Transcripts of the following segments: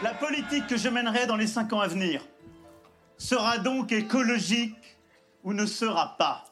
La politique que je mènerai dans les cinq ans à venir sera donc écologique ou ne sera pas.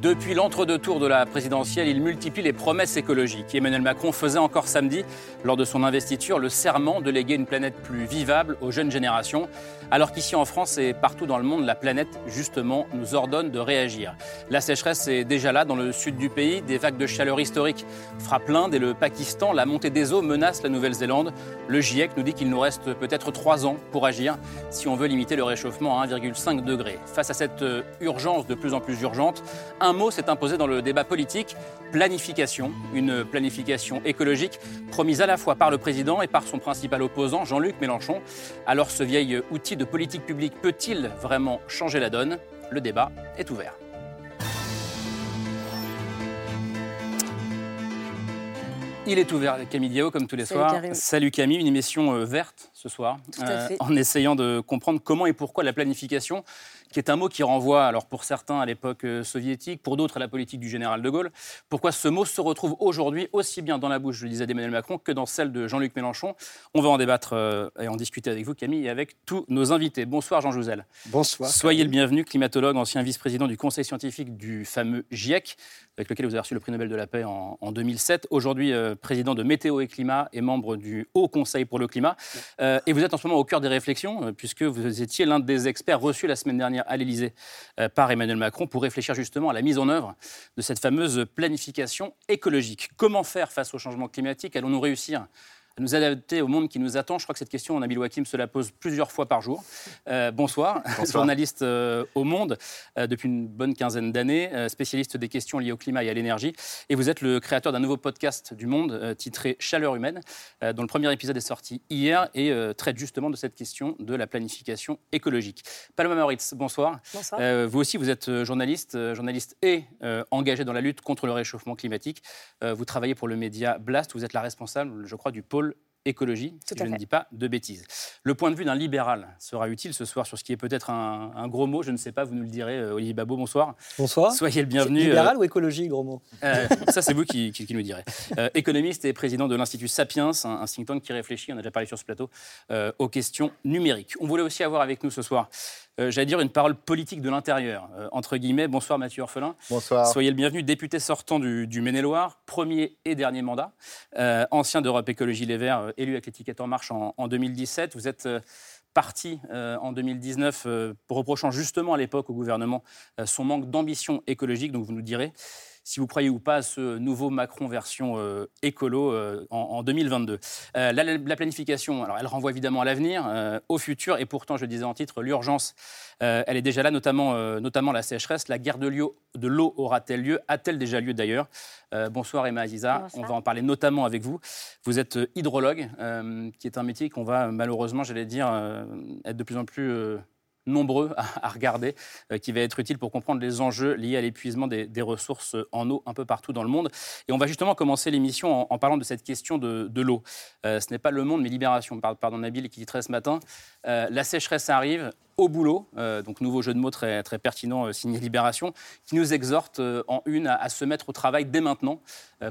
Depuis l'entre-deux tours de la présidentielle, il multiplie les promesses écologiques. Emmanuel Macron faisait encore samedi, lors de son investiture, le serment de léguer une planète plus vivable aux jeunes générations, alors qu'ici en France et partout dans le monde, la planète, justement, nous ordonne de réagir. La sécheresse est déjà là dans le sud du pays, des vagues de chaleur historiques frappent l'Inde et le Pakistan, la montée des eaux menace la Nouvelle-Zélande. Le GIEC nous dit qu'il nous reste peut-être trois ans pour agir si on veut limiter le réchauffement à 1,5 degré. Face à cette euh, urgence de plus en plus urgente, un mot s'est imposé dans le débat politique, planification, une planification écologique promise à la fois par le président et par son principal opposant, Jean-Luc Mélenchon. Alors ce vieil outil de politique publique peut-il vraiment changer la donne? Le débat est ouvert. Il est ouvert, Camille Diao, comme tous les Salut, soirs. Karim. Salut Camille, une émission euh, verte ce soir, Tout à fait. en essayant de comprendre comment et pourquoi la planification, qui est un mot qui renvoie, alors pour certains à l'époque euh, soviétique, pour d'autres à la politique du général de Gaulle, pourquoi ce mot se retrouve aujourd'hui aussi bien dans la bouche, je le disais, d'Emmanuel Macron que dans celle de Jean-Luc Mélenchon? On va en débattre euh, et en discuter avec vous, Camille, et avec tous nos invités. Bonsoir Jean Jouzel. Bonsoir. Soyez le bienvenu, climatologue, ancien vice-président du conseil scientifique du fameux GIEC, avec lequel vous avez reçu le prix Nobel de la paix en, en 2007. Aujourd'hui, euh, président de Météo et Climat et membre du Haut Conseil pour le climat. Euh, et vous êtes en ce moment au cœur des réflexions, puisque vous étiez l'un des experts reçus la semaine dernière à l'Élysée euh, par Emmanuel Macron pour réfléchir justement à la mise en œuvre de cette fameuse planification écologique. Comment faire face au changement climatique? Allons-nous réussir à nous adapter au monde qui nous attend Je crois que cette question, Nabil Wakim se la pose plusieurs fois par jour. Euh, bonsoir, journaliste euh, au Monde euh, depuis une bonne quinzaine d'années, euh, spécialiste des questions liées au climat et à l'énergie. Et vous êtes le créateur d'un nouveau podcast du Monde euh, titré Chaleur humaine, euh, dont le premier épisode est sorti hier et euh, traite justement de cette question de la planification écologique. Paloma Moritz, bonsoir. Bonsoir. Euh, vous aussi, vous êtes journaliste, euh, journaliste et euh, engagé dans la lutte contre le réchauffement climatique. Euh, vous travaillez pour le média Blast. Vous êtes la responsable, je crois, du pôle écologie, si je ne dis pas de bêtises. Le point de vue d'un libéral sera utile ce soir sur ce qui est peut-être un, un gros mot. Je ne sais pas, vous nous le direz. euh, Olivier Babot, bonsoir. Bonsoir. Soyez le bienvenu. Libéral ou écologie, gros mot? Euh, ça, c'est vous qui, qui- qui nous direz. Euh, économiste et président de l'Institut Sapiens, un, un think tank qui réfléchit, on a déjà parlé sur ce plateau, euh, aux questions numériques. On voulait aussi avoir avec nous ce soir, euh, j'allais dire, une parole politique de l'intérieur, euh, entre guillemets. Bonsoir Mathieu Orphelin. Bonsoir. Soyez le bienvenu, député sortant du, du Maine-et-Loire, premier et dernier mandat, euh, ancien d'Europe Écologie Les Verts, élu avec l'étiquette En Marche en, en 2017. Vous êtes parti euh, en 2019 euh, reprochant justement à l'époque au gouvernement euh, son manque d'ambition écologique, donc vous nous direz si vous croyez ou pas à ce nouveau Macron version euh, écolo euh, en, en 2022. Euh, la, la planification, alors elle renvoie évidemment à l'avenir, euh, au futur, et pourtant, je le disais en titre, l'urgence, elle est déjà là, notamment, notamment la sécheresse. La guerre de l'eau de aura-t-elle lieu? A-t-elle déjà lieu d'ailleurs? Bonsoir Emma Aziza, Bonsoir. on va en parler notamment avec vous. Vous êtes hydrologue, qui est un métier qu'on va malheureusement, j'allais dire, être de plus en plus... nombreux à, regarder, euh, qui va être utile pour comprendre les enjeux liés à l'épuisement des, ressources en eau un peu partout dans le monde. Et on va justement commencer l'émission en, parlant de cette question de, l'eau. Euh, ce n'est pas le monde, mais Libération, par- pardon Nabil, qui titrait ce matin. Euh, la sécheresse arrive au boulot, euh, donc nouveau jeu de mots très, très pertinent euh, signé Libération, qui nous exhorte euh, en une à, se mettre au travail dès maintenant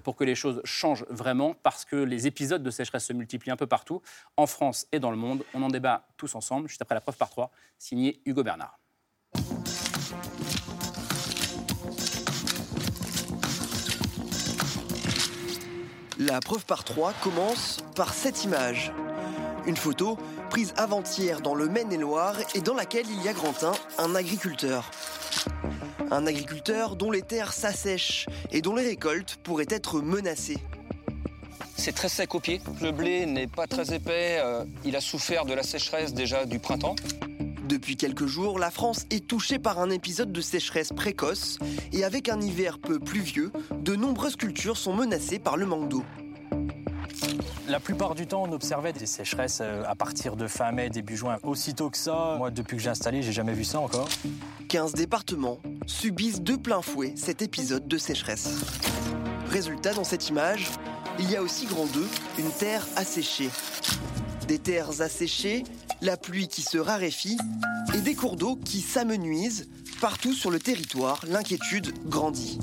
pour que les choses changent vraiment, parce que les épisodes de sécheresse se multiplient un peu partout, en France et dans le monde. On en débat tous ensemble, juste après la preuve par trois, signé Hugo Bernard. La preuve par trois commence par cette image. Une photo prise avant-hier dans le Maine-et-Loire et dans laquelle il y a Grantin, un agriculteur. Un agriculteur dont les terres s'assèchent et dont les récoltes pourraient être menacées. C'est très sec au pied. Le blé n'est pas très épais. euh, il a souffert de la sécheresse déjà du printemps. Depuis quelques jours, la France est touchée par un épisode de sécheresse précoce et avec un hiver peu pluvieux, de nombreuses cultures sont menacées par le manque d'eau. La plupart du temps, on observait des sécheresses euh, à partir de fin mai, début juin. Aussitôt que ça, moi, depuis que j'ai installé, j'ai jamais vu ça encore. 15 départements subissent de plein fouet cet épisode de sécheresse. Résultat, dans cette image, il y a aussi grand 2, une terre asséchée. Des terres asséchées, la pluie qui se raréfie et des cours d'eau qui s'amenuisent. Partout sur le territoire, l'inquiétude grandit.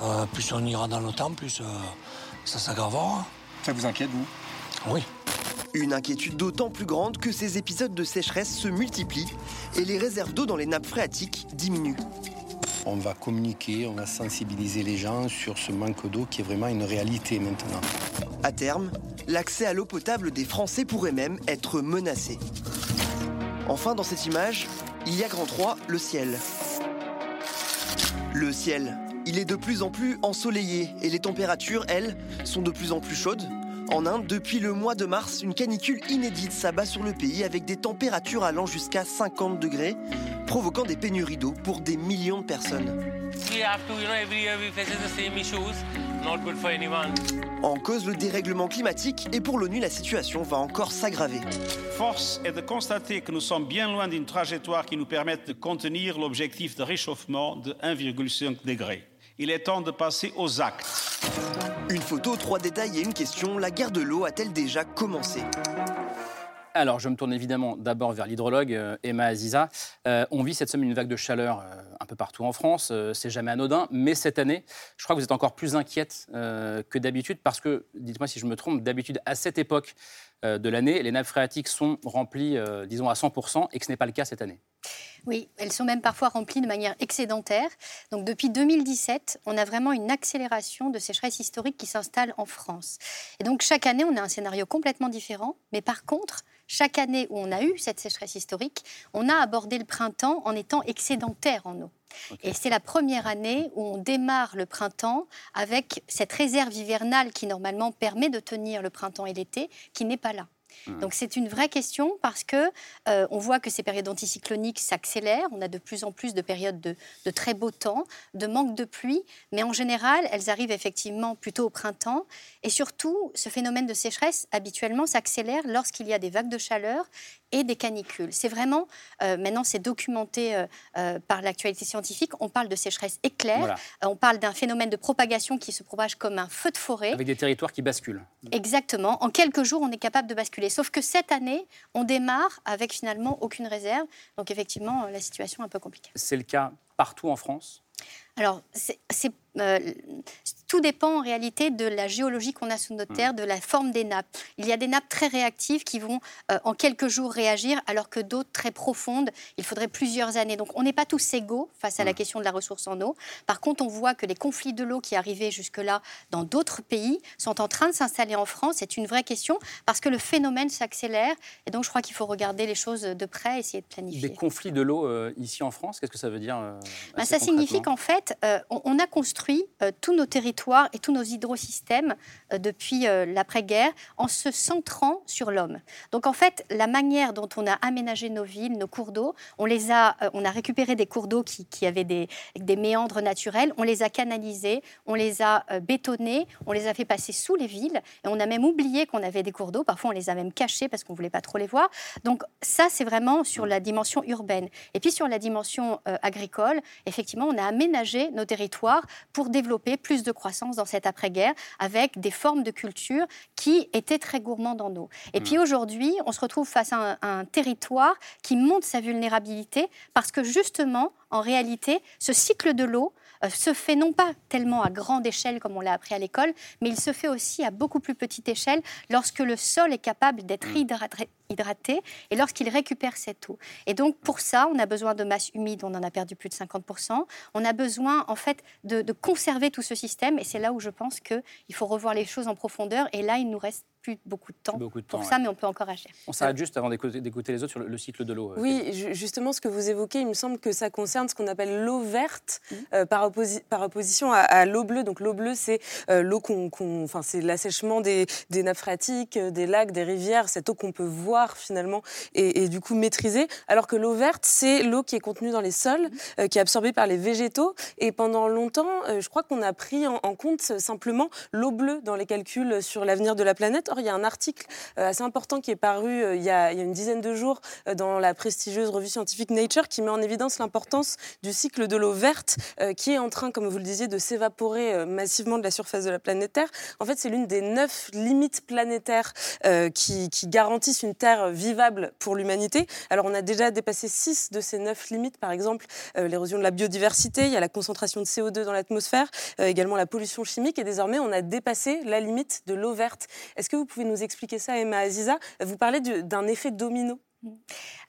Euh, plus on ira dans le temps, plus euh, ça s'aggravera. Ça vous inquiète, vous? Oui. Une inquiétude d'autant plus grande que ces épisodes de sécheresse se multiplient et les réserves d'eau dans les nappes phréatiques diminuent. On va communiquer, on va sensibiliser les gens sur ce manque d'eau qui est vraiment une réalité maintenant. À terme, l'accès à l'eau potable des Français pourrait même être menacé. Enfin, dans cette image, il y a grand 3, le ciel. Le ciel, il est de plus en plus ensoleillé et les températures, elles, sont de plus en plus chaudes. En Inde, depuis le mois de mars, une canicule inédite s'abat sur le pays avec des températures allant jusqu'à 50 degrés, provoquant des pénuries d'eau pour des millions de personnes. En cause le dérèglement climatique et pour l'ONU, la situation va encore s'aggraver. Force est de constater que nous sommes bien loin d'une trajectoire qui nous permette de contenir l'objectif de réchauffement de 1,5 degré. Il est temps de passer aux actes. Une photo, trois détails et une question. La guerre de l'eau a-t-elle déjà commencé alors, je me tourne évidemment d'abord vers l'hydrologue euh, Emma Aziza. Euh, on vit cette semaine une vague de chaleur euh, un peu partout en France. c'est jamais anodin, mais cette année, je crois que vous êtes encore plus inquiète que d'habitude parce que, dites-moi si je me trompe, d'habitude à cette époque de l'année, les nappes phréatiques sont remplies, disons à 100%, et que ce n'est pas le cas cette année. Oui, elles sont même parfois remplies de manière excédentaire. Donc depuis 2017, on a vraiment une accélération de sécheresse historique qui s'installe en France. Et donc chaque année, on a un scénario complètement différent. Mais par contre, chaque année où on a eu cette sécheresse historique, on a abordé le printemps en étant excédentaire en eau. Et c'est la première année où on démarre le printemps avec cette réserve hivernale qui normalement permet de tenir le printemps et l'été, qui n'est pas là. Donc c'est une vraie question parce que euh, on voit que ces périodes anticycloniques s'accélèrent. On a de plus en plus de périodes de, très beau temps, de manque de pluie, mais en général, elles arrivent effectivement plutôt au printemps. Et surtout, ce phénomène de sécheresse habituellement s'accélère lorsqu'il y a des vagues de chaleur et des canicules. C'est vraiment, euh, maintenant c'est documenté euh, euh, par l'actualité scientifique, on parle de sécheresse éclair, on parle d'un phénomène de propagation qui se propage comme un feu de forêt. Avec des territoires qui basculent. Exactement, en quelques jours on est capable de basculer. Sauf que cette année, on démarre avec finalement aucune réserve, donc effectivement la situation est un peu compliquée. C'est le cas partout en France? Alors, c'est euh, tout dépend en réalité de la géologie qu'on a sous notre hmm. terre, de la forme des nappes. Il y a des nappes très réactives qui vont euh, en quelques jours réagir, alors que d'autres très profondes, il faudrait plusieurs années. Donc on n'est pas tous égaux face à la hmm. question de la ressource en eau. Par contre, on voit que les conflits de l'eau qui arrivaient jusque-là dans d'autres pays sont en train de s'installer en France. C'est une vraie question parce que le phénomène s'accélère. Et donc je crois qu'il faut regarder les choses de près, essayer de planifier. Des conflits de l'eau euh, ici en France, qu'est-ce que ça veut dire ben, Ça signifie qu'en fait, on a construit euh, tous nos territoires et tous nos hydrosystèmes euh, depuis euh, l'après-guerre en se centrant sur l'homme. Donc en fait, la manière dont on a aménagé nos villes, nos cours d'eau, on les a, on a récupéré des cours d'eau qui, avaient des, des, méandres naturels, on les a canalisés, on les a bétonnés, on les a fait passer sous les villes et on a même oublié qu'on avait des cours d'eau. Parfois, on les a même cachés parce qu'on voulait pas trop les voir. Donc ça, c'est vraiment sur la dimension urbaine. Et puis sur la dimension agricole, effectivement, on a aménagé nos territoires pour développer plus de croissance dans cette après-guerre avec des formes de culture qui étaient très gourmandes en eau. Et mmh. puis aujourd'hui, on se retrouve face à un, territoire qui monte sa vulnérabilité parce que justement, en réalité, ce cycle de l'eau euh, se fait non pas tellement à grande échelle comme on l'a appris à l'école, mais il se fait aussi à beaucoup plus petite échelle lorsque le sol est capable d'être mmh. hydraté, hydraté et lorsqu'il récupère cette eau. Et donc pour ça, on a besoin de masse humide, on en a perdu plus de 50%. On a besoin en fait de, de conserver tout ce système et c'est là où je pense qu'il faut revoir les choses en profondeur et là il nous reste plus beaucoup de temps, pour ça, mais on peut encore agir. On s'arrête juste avant d'écouter les autres sur le, cycle de l'eau. Euh, oui, justement, ce que vous évoquez, il me semble que ça concerne ce qu'on appelle l'eau verte mmh. euh, par, par, opposition à, l'eau bleue. Donc l'eau bleue, c'est euh, l'eau qu'on, enfin, c'est l'assèchement des, des, nappes phréatiques, des lacs, des rivières, cette eau qu'on peut voir voir finalement et, du coup maîtriser, alors que l'eau verte, c'est l'eau qui est contenue dans les sols, euh, qui est absorbée par les végétaux. Et pendant longtemps, euh, je crois qu'on a pris en, compte simplement l'eau bleue dans les calculs sur l'avenir de la planète. Or, il y a un article euh, assez important qui est paru il y, a, il, y a, une dizaine de jours dans la prestigieuse revue scientifique Nature qui met en évidence l'importance du cycle de l'eau verte qui est en train, comme vous le disiez, de s'évaporer massivement de la surface de la planète Terre. En fait, c'est l'une des neuf limites planétaires qui, qui garantissent une Vivable pour l'humanité. Alors on a déjà dépassé six de ces neuf limites, par exemple euh, l'érosion de la biodiversité, il y a la concentration de CO2 dans l'atmosphère, euh, également la pollution chimique, et désormais on a dépassé la limite de l'eau verte. Est-ce que vous pouvez nous expliquer ça, Emma Aziza? Vous parlez d'un effet domino.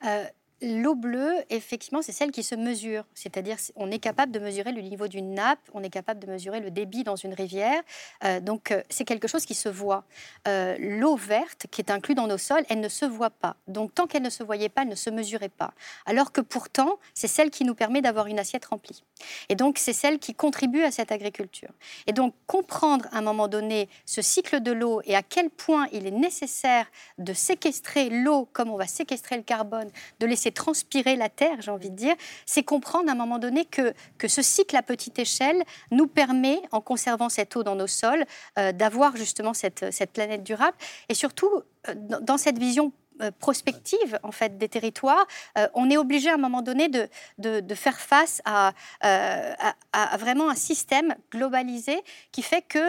Euh, L'eau bleue, effectivement, c'est celle qui se mesure. C'est-à-dire, on est capable de mesurer le niveau d'une nappe, on est capable de mesurer le débit dans une rivière. Euh, donc, euh, c'est quelque chose qui se voit. Euh, l'eau verte, qui est inclue dans nos sols, elle ne se voit pas. Donc, tant qu'elle ne se voyait pas, elle ne se mesurait pas. Alors que pourtant, c'est celle qui nous permet d'avoir une assiette remplie. Et donc, c'est celle qui contribue à cette agriculture. Et donc, comprendre à un moment donné ce cycle de l'eau et à quel point il est nécessaire de séquestrer l'eau comme on va séquestrer le carbone, de laisser transpirer la Terre, j'ai envie de dire, c'est comprendre à un moment donné que, que ce cycle à petite échelle nous permet, en conservant cette eau dans nos sols, euh, d'avoir justement cette, cette planète durable. Et surtout, euh, dans cette vision prospective en fait des territoires, euh, on est obligé à un moment donné de, de, faire face euh, à, à, vraiment un système globalisé qui fait que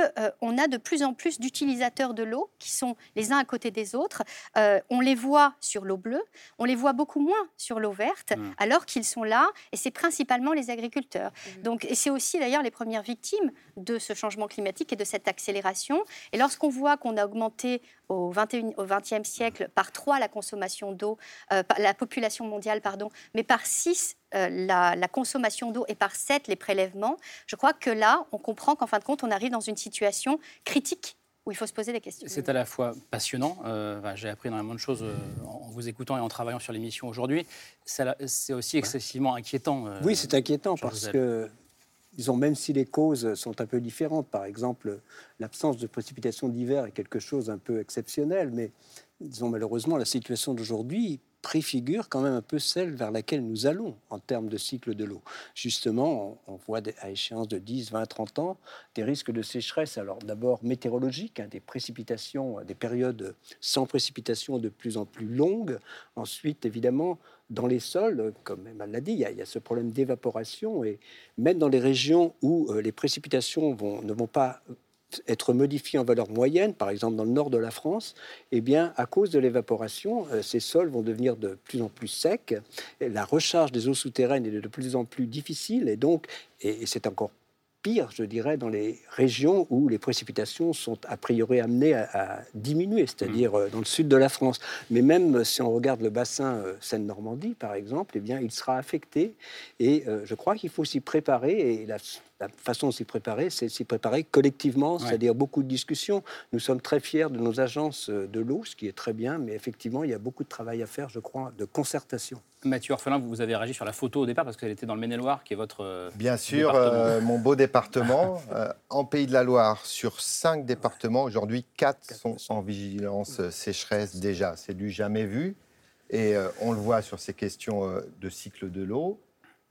on a de plus en plus d'utilisateurs de l'eau qui sont les uns à côté des autres. on les voit sur l'eau bleue, on les voit beaucoup moins sur l'eau verte, mmh. alors qu'ils sont là et c'est principalement les agriculteurs. Mmh. Donc et c'est aussi d'ailleurs les premières victimes de ce changement climatique et de cette accélération. Et lorsqu'on voit qu'on a augmenté au, 21, au 20e siècle par 3 la consommation d'eau, euh, la population mondiale, pardon, mais par 6 euh, la, la, consommation d'eau et par 7 les prélèvements, je crois que là, on comprend qu'en fin de compte, on arrive dans une situation critique où il faut se poser des questions. C'est à la fois passionnant, euh, j'ai appris énormément de choses en vous écoutant et en travaillant sur l'émission aujourd'hui. C'est aussi excessivement inquiétant. oui, c'est inquiétant parce que même si les causes sont un peu différentes, par exemple, l'absence de précipitations d'hiver est quelque chose un peu exceptionnel, mais disons, malheureusement, la situation d'aujourd'hui préfigure quand même un peu celle vers laquelle nous allons en termes de cycle de l'eau. Justement, on, voit à échéance de 10, 20, 30 ans des risques de sécheresse. Alors d'abord météorologiques, hein, des précipitations, des périodes sans précipitation de plus en plus longues. Ensuite, évidemment, dans les sols, comme Emma l'a dit, il y, a, ce problème d'évaporation. Et même dans les régions où euh, les précipitations ne vont pas être modifié en valeur moyenne, par exemple dans le nord de la France, eh bien, à cause de l'évaporation, euh, ces sols vont devenir de plus en plus secs. la recharge des eaux souterraines est de plus en plus difficile, et donc, et c'est encore pire, je dirais, dans les régions où les précipitations sont a priori amenées à, diminuer, c'est-à-dire mmh. euh, dans le sud de la France. Mais même si on regarde le bassin euh, Seine-Normandie, par exemple, eh bien, il sera affecté. Et euh, je crois qu'il faut s'y préparer. Et la, façon de s'y préparer, c'est s'y préparer collectivement, c'est-à-dire beaucoup de discussions. Nous sommes très fiers de nos agences de l'eau, ce qui est très bien, mais effectivement, il y a beaucoup de travail à faire, je crois, de concertation. Mathieu Orphelin, vous avez réagi sur la photo au départ parce qu'elle était dans le Maine-et-Loire, qui est votre. Euh, Bien sûr, euh, mon beau département. Euh, en Pays de la Loire, sur cinq départements, aujourd'hui, quatre sont en vigilance sécheresse déjà. C'est du jamais vu. Et on le voit sur ces questions de cycle de l'eau.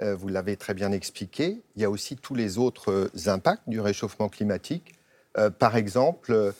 Vous l'avez très bien expliqué. Il y a aussi tous les autres impacts du réchauffement climatique. par exemple,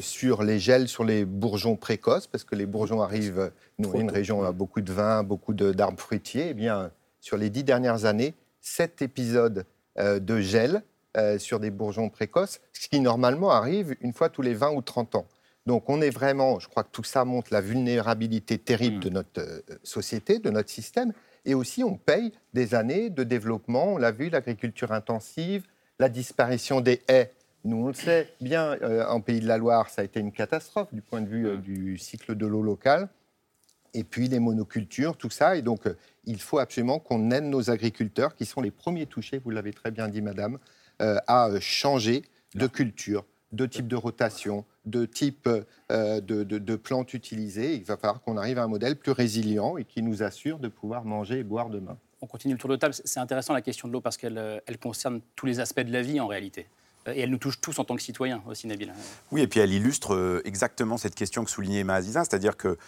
sur les gels sur les bourgeons précoces, parce que les bourgeons arrivent nous, une région où on a beaucoup de vins, beaucoup d'arbres fruitiers. Eh bien, sur les dix dernières années, sept épisodes euh, de gel euh, sur des bourgeons précoces, ce qui normalement arrive une fois tous les 20 ou 30 ans. Donc on est vraiment, je crois que tout ça montre la vulnérabilité terrible de notre euh, société, de notre système, et aussi on paye des années de développement, on l'a vu, l'agriculture intensive, la disparition des haies. Nous, on le sait bien, en Pays de la Loire, ça a été une catastrophe du point de vue du cycle de l'eau locale. Et puis les monocultures, tout ça. Et donc, euh, il faut absolument qu'on aide nos agriculteurs, qui sont les premiers touchés, vous l'avez très bien dit, madame, euh, à euh, changer de culture, de type de rotation, de type de, de, plantes utilisées. Il va falloir qu'on arrive à un modèle plus résilient et qui nous assure de pouvoir manger et boire demain. On continue le tour de table. C'est intéressant la question de l'eau parce qu'elle elle concerne tous les aspects de la vie en réalité. Et elle nous touche tous en tant que citoyens aussi, Nabil. Oui, et puis elle illustre exactement cette question que soulignait Mahaziza, c'est-à-dire que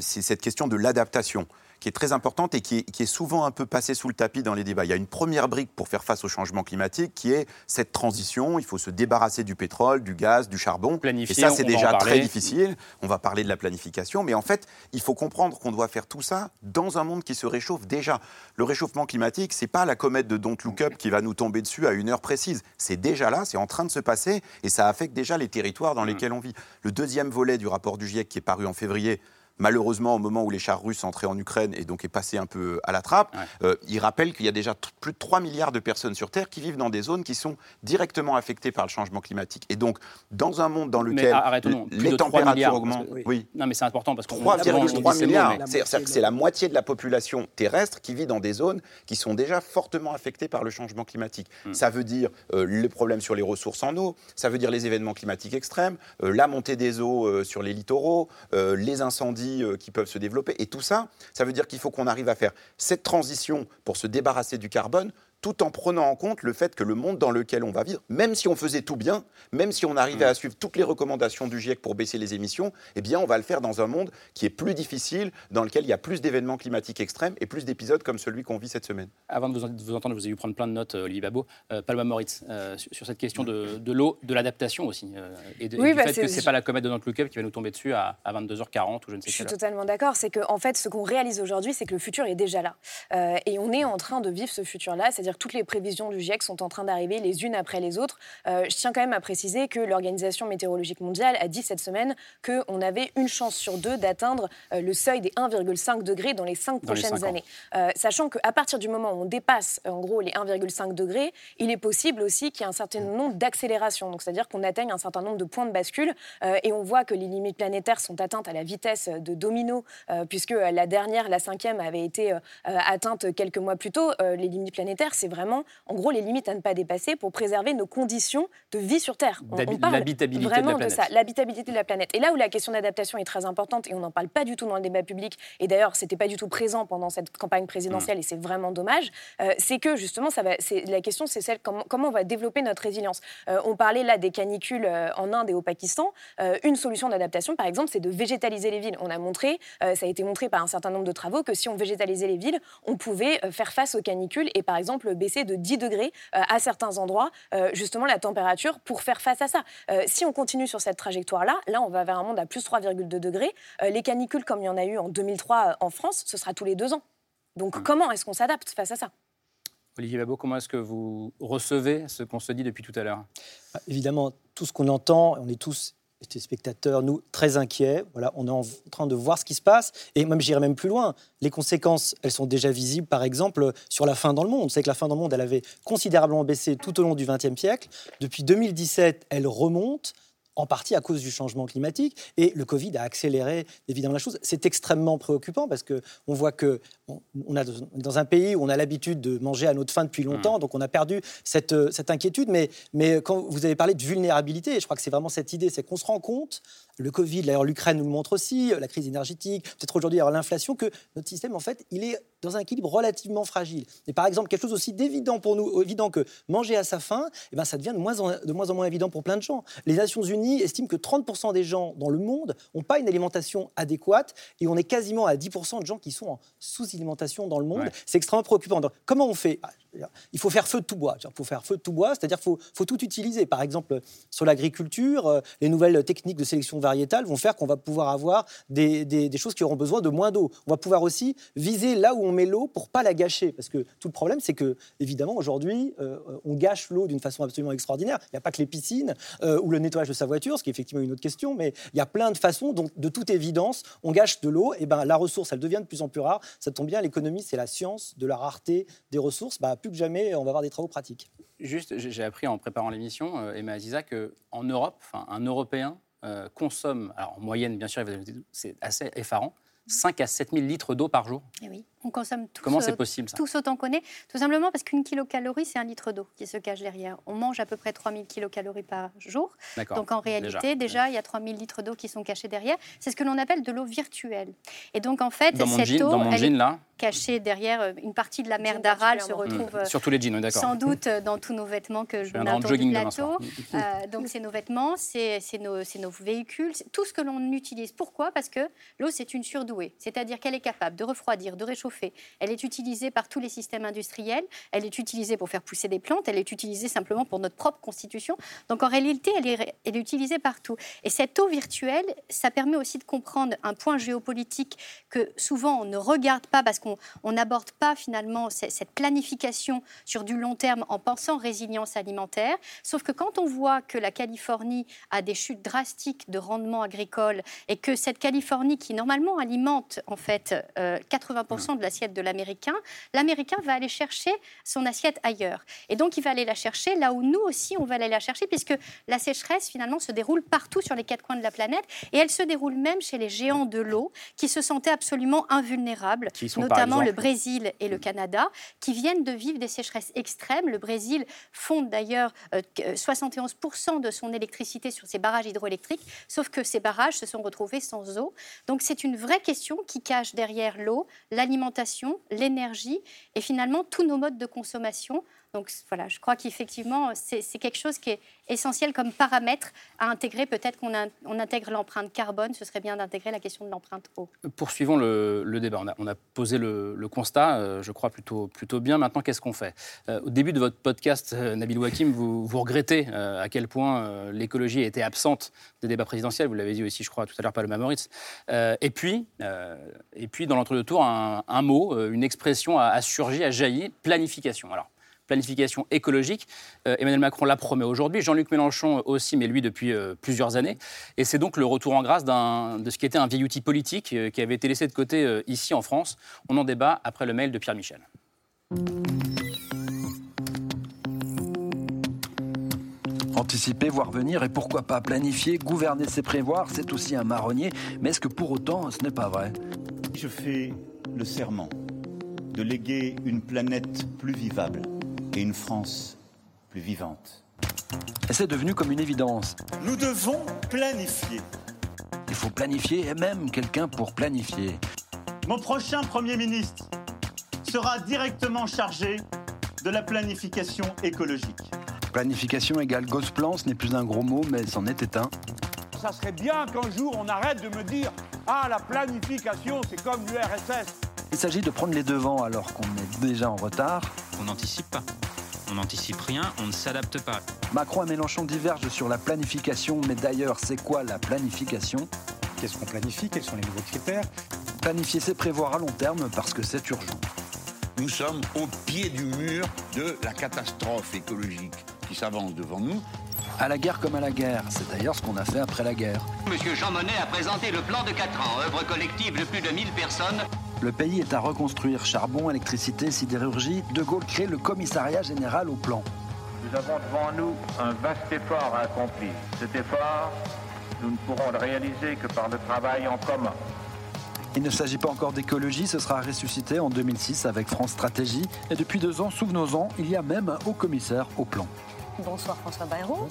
c'est cette question de l'adaptation qui est très importante et qui est, qui est, souvent un peu passée sous le tapis dans les débats. Il y a une première brique pour faire face au changement climatique qui est cette transition. Il faut se débarrasser du pétrole, du gaz, du charbon. Planifier, et ça, c'est déjà très difficile. On va parler de la planification. Mais en fait, il faut comprendre qu'on doit faire tout ça dans un monde qui se réchauffe déjà. Le réchauffement climatique, c'est pas la comète de Don't Look Up qui va nous tomber dessus à une heure précise. C'est déjà là, c'est en train de se passer et ça affecte déjà les territoires dans mmh. lesquels on vit. Le deuxième volet du rapport du GIEC qui est paru en février malheureusement, au moment où les chars russes entraient en Ukraine et donc est passé un peu à la trappe, euh, il rappelle qu'il y a déjà plus de 3 milliards de personnes sur Terre qui vivent dans des zones qui sont directement affectées par le changement climatique. Et donc, dans un monde dans lequel les températures augmentent. oui. Non, mais c'est important parce que 3,3 milliards. C'est-à-dire que c'est la moitié de la population terrestre qui vit dans des zones qui sont déjà fortement affectées par le changement climatique. Hmm. Ça veut dire euh, les problèmes sur les ressources en eau, ça veut dire les événements climatiques extrêmes, euh, la montée des eaux sur les littoraux, les incendies euh, qui peuvent se développer. Et tout ça, ça veut dire qu'il faut qu'on arrive à faire cette transition pour se débarrasser du carbone tout en prenant en compte le fait que le monde dans lequel on va vivre, même si on faisait tout bien, même si on arrivait à suivre toutes les recommandations du GIEC pour baisser les émissions, eh bien, on va le faire dans un monde qui est plus difficile, dans lequel il y a plus d'événements climatiques extrêmes et plus d'épisodes comme celui qu'on vit cette semaine. Avant de vous, entendre, vous avez eu prendre plein de notes, euh, Olivier Babo. Euh, Palma Moritz, euh, sur, cette question de, l'eau, de l'adaptation aussi, et, de, du bah, fait que ce n'est pas la comète de notre Look qui va nous tomber dessus à, 22h40 ou je ne sais Je suis totalement d'accord. C'est qu'en en fait, ce qu'on réalise aujourd'hui, c'est que le futur est déjà là. et on est en train de vivre ce futur-là, c'est-à-dire toutes les prévisions du GIEC sont en train d'arriver les unes après les autres. Euh, je tiens quand même à préciser que l'Organisation météorologique mondiale a dit cette semaine qu'on avait une chance sur deux d'atteindre euh, le seuil des 1,5 degrés dans les cinq prochaines années. Euh, sachant qu'à partir du moment où on dépasse en gros les 1,5 degrés, il est possible aussi qu'il y ait un certain nombre d'accélérations. Donc c'est-à-dire qu'on atteigne un certain nombre de points de bascule et on voit que les limites planétaires sont atteintes à la vitesse de domino, puisque la dernière, la cinquième, avait été atteinte quelques mois plus tôt. les limites planétaires, c'est vraiment en gros les limites à ne pas dépasser pour préserver nos conditions de vie sur Terre. On, parle l'habitabilité vraiment de, de ça, l'habitabilité de la planète. Et là où la question d'adaptation est très importante, et on n'en parle pas du tout dans le débat public, et d'ailleurs, c'était pas du tout présent pendant cette campagne présidentielle, mm. et c'est vraiment dommage, euh, c'est que justement, ça va, la question, c'est celle comment, comment on va développer notre résilience. Euh, on parlait là des canicules euh, en Inde et au Pakistan. une solution d'adaptation, par exemple, c'est de végétaliser les villes. On a montré, ça a été montré par un certain nombre de travaux, que si on végétalisait les villes, on pouvait faire face aux canicules et, par exemple, baisser de 10 degrés à certains endroits, justement, la température pour faire face à ça. si on continue sur cette trajectoire-là, là, on va vers un monde à plus 3,2 degrés. les canicules, comme il y en a eu en 2003 en France, ce sera tous les deux ans. Donc, mmh. comment est-ce qu'on s'adapte face à ça? Olivier Babot, comment est-ce que vous recevez ce qu'on se dit depuis tout à l'heure? Bah, Évidemment, tout ce qu'on entend, on est tous spectateurs, nous, très inquiets. Voilà, on est en train de voir ce qui se passe. Et même, j'irai même plus loin. Les conséquences, elles sont déjà visibles, par exemple, sur la faim dans le monde. On sait que la faim dans le monde, elle avait considérablement baissé tout au long du XXe siècle. Depuis 2017, elle remonte en partie à cause du changement climatique. Et le Covid a accéléré évidemment la chose. C'est extrêmement préoccupant parce qu'on voit que on a dans un pays où on a l'habitude de manger à notre faim depuis longtemps, mmh. donc on a perdu cette, cette inquiétude. Mais, mais quand vous avez parlé de vulnérabilité, je crois que c'est vraiment cette idée, c'est qu'on se rend compte le Covid, d'ailleurs l'Ukraine nous le montre aussi, la crise énergétique, peut-être aujourd'hui l'inflation, que notre système, en fait, il est dans un équilibre relativement fragile. Et par exemple, quelque chose aussi d'évident pour nous, évident que manger à sa faim, eh ben, ça devient de moins, en, de moins en moins évident pour plein de gens. Les Nations Unies estiment que 30% des gens dans le monde n'ont pas une alimentation adéquate et on est quasiment à 10% de gens qui sont en sous-alimentation dans le monde. C'est extrêmement préoccupant. Donc, comment on fait? Il faut faire feu de tout bois. Il faut faire feu de tout bois, c'est-à-dire qu'il faut, tout utiliser. Par exemple, sur l'agriculture, euh, les nouvelles techniques de sélection variétale vont faire qu'on va pouvoir avoir des, choses qui auront besoin de moins d'eau. On va pouvoir aussi viser là où on met l'eau pour pas la gâcher. Parce que tout le problème, c'est que, évidemment, aujourd'hui, euh, on gâche l'eau d'une façon absolument extraordinaire. Il n'y a pas que les piscines euh, ou le nettoyage de sa voiture, ce qui est effectivement une autre question, mais il y a plein de façons dont, de toute évidence, on gâche de l'eau. Et ben, la ressource, elle devient de plus en plus rare. Ça tombe bien, l'économie, c'est la science de la rareté des ressources. Bah, plus que jamais, on va avoir des travaux pratiques. Juste, j'ai appris en préparant l'émission, euh, Emma Aziza, qu'en Europe, un Européen euh, consomme, alors en moyenne, bien sûr, c'est assez effarant, 5 à 7 000 litres d'eau par jour. Eh oui. On consomme tous, Comment c'est possible ça tous autant qu'on est, tout simplement parce qu'une kilocalorie, c'est un litre d'eau qui se cache derrière. On mange à peu près 3000 kilocalories par jour. Donc en réalité, déjà, il y a 3000 litres d'eau qui sont cachés derrière. C'est ce que l'on appelle de l'eau virtuelle. Et donc en fait, cette eau, elle est cachée derrière euh, une partie de la mer d'Aral se retrouve mmh. Sur tous les jeans, sans doute euh, dans tous nos vêtements que je mets autour du plateau. Euh, donc c'est nos vêtements, c'est nos, nos véhicules, tout ce que l'on utilise. Pourquoi? Parce que l'eau, c'est une surdouée. C'est-à-dire qu'elle est capable de refroidir, de réchauffer elle est utilisée par tous les systèmes industriels, elle est utilisée pour faire pousser des plantes, elle est utilisée simplement pour notre propre constitution. Donc en réalité, elle est, utilisée partout. Et cette eau virtuelle, ça permet aussi de comprendre un point géopolitique que souvent on ne regarde pas parce qu'on n'aborde pas finalement cette planification sur du long terme en pensant résilience alimentaire. Sauf que quand on voit que la Californie a des chutes drastiques de rendement agricole et que cette Californie qui normalement alimente en fait 80% euh, de l'assiette de l'Américain, l'Américain va aller chercher son assiette ailleurs. Et donc, il va aller la chercher là où nous aussi, on va aller la chercher, puisque la sécheresse, finalement, se déroule partout sur les quatre coins de la planète. Et elle se déroule même chez les géants de l'eau, qui se sentaient absolument invulnérables, notamment le Brésil et le Canada, qui viennent de vivre des sécheresses extrêmes. Le Brésil fonde d'ailleurs 71% euh, de son électricité sur ses barrages hydroélectriques, sauf que ces barrages se sont retrouvés sans eau. Donc, c'est une vraie question qui cache derrière l'eau l'alimentation l'énergie et finalement tous nos modes de consommation. Donc voilà, je crois qu'effectivement, c'est quelque chose qui est essentiel comme paramètre à intégrer. Peut-être qu'on on intègre l'empreinte carbone, ce serait bien d'intégrer la question de l'empreinte eau. Poursuivons le, débat. On a, posé le, constat, euh, je crois, plutôt, plutôt bien. Maintenant, qu'est-ce qu'on fait? Euh, Au début de votre podcast, euh, Nabil Wakim, vous, regrettez à quel point l'écologie était absente des débats présidentiels. Vous l'avez dit aussi, je crois, tout à l'heure, Paloma Moritz. et, puis, et puis, dans l'entre-deux-tours, un, un, mot, une expression a, a surgi, a jailli, planification. Alors, planification écologique. Euh, Emmanuel Macron la promet aujourd'hui, Jean-Luc Mélenchon aussi, mais lui depuis euh, plusieurs années. Et c'est donc le retour en grâce de ce qui était un vieil outil politique euh, qui avait été laissé de côté ici en France. On en débat après le mail de Pierre Michel. Anticiper, voir venir et pourquoi pas planifier, gouverner, c'est prévoir, c'est aussi un marronnier. Mais est-ce que pour autant ce n'est pas vrai? Je fais le serment de léguer une planète plus vivable et une France plus vivante. Et c'est devenu comme une évidence. Nous devons planifier. Il faut planifier et même quelqu'un pour planifier. Mon prochain Premier ministre sera directement chargé de la planification écologique. Planification égale plan, ce n'est plus un gros mot, mais c'en était un. Ça serait bien qu'un jour on arrête de me dire Ah, la planification, c'est comme l'URSS. Il s'agit de prendre les devants alors qu'on est déjà en retard. On n'anticipe pas. On n'anticipe rien, on ne s'adapte pas. Macron et Mélenchon divergent sur la planification, mais d'ailleurs, c'est quoi la planification? Qu'est-ce qu'on planifie? Quels sont les nouveaux critères? Planifier, c'est prévoir à long terme parce que c'est urgent. Nous sommes au pied du mur de la catastrophe écologique qui s'avance devant nous. À la guerre comme à la guerre, c'est d'ailleurs ce qu'on a fait après la guerre. Monsieur Jean Monnet a présenté le plan de 4 ans, œuvre collective de plus de 1000 personnes le pays est à reconstruire. Charbon, électricité, sidérurgie. De Gaulle crée le commissariat général au plan. Nous avons devant nous un vaste effort à accomplir. Cet effort, nous ne pourrons le réaliser que par le travail en commun. Il ne s'agit pas encore d'écologie, ce sera ressuscité en 2006 avec France Stratégie. Et depuis deux ans, souvenons-en, il y a même un haut commissaire au plan. Bonsoir François Bayrou.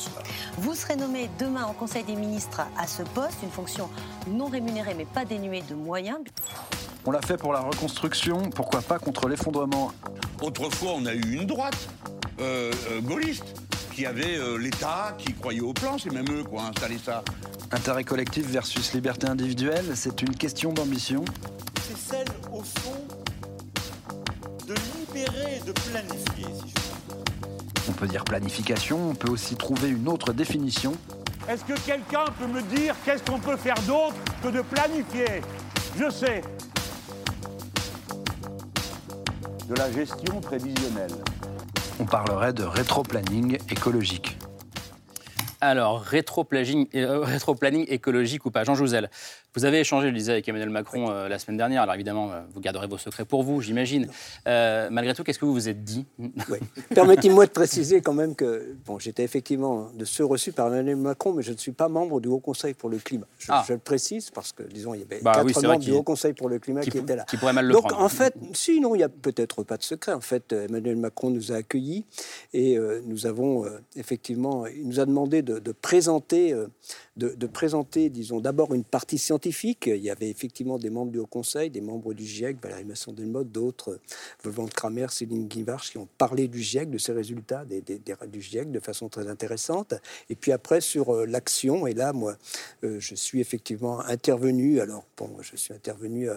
Vous serez nommé demain au Conseil des ministres à ce poste, une fonction non rémunérée mais pas dénuée de moyens. On l'a fait pour la reconstruction, pourquoi pas contre l'effondrement? Autrefois, on a eu une droite euh, euh, gaulliste qui avait euh, l'État, qui croyait au plan, c'est même eux qui ont installé ça. Intérêt collectif versus liberté individuelle, c'est une question d'ambition. C'est celle, au fond, de libérer, de planifier, si je On peut dire planification, on peut aussi trouver une autre définition. Est-ce que quelqu'un peut me dire qu'est-ce qu'on peut faire d'autre que de planifier? Je sais, de la gestion prévisionnelle. On parlerait de rétro-planning écologique. Alors, rétro-planning, euh, écologique ou pas Jean Jouzel, Vous avez échangé, je le disais, avec Emmanuel Macron euh, la semaine dernière. Alors évidemment, euh, vous garderez vos secrets pour vous, j'imagine. Euh, malgré tout, qu'est-ce que vous vous êtes dit? Permettez-moi de préciser quand même que bon, j'étais effectivement de ceux reçus par Emmanuel Macron, mais je ne suis pas membre du Haut Conseil pour le climat. Je, Ah. je le précise parce que, disons, il y avait Bah quatre oui, membres du Haut Conseil pour le climat qui qui, étaient là. qui pourraient mal le Donc, prendre. en fait, si, non, il n'y a peut-être pas de secret. En fait, Emmanuel Macron nous a accueillis et nous avons effectivement, il nous a demandé de, de présenter, euh, de, présenter, disons, d'abord une partie scientifique. Il y avait effectivement des membres du Haut Conseil, des membres du GIEC, Valérie Masson-Delmotte, d'autres, Wolfgang Kramer, Céline Guivarch, qui ont parlé du GIEC, de ses résultats des, du GIEC de façon très intéressante. Et puis après, sur euh, l'action, et là, moi, euh, je suis effectivement intervenu. Alors, bon, je suis intervenu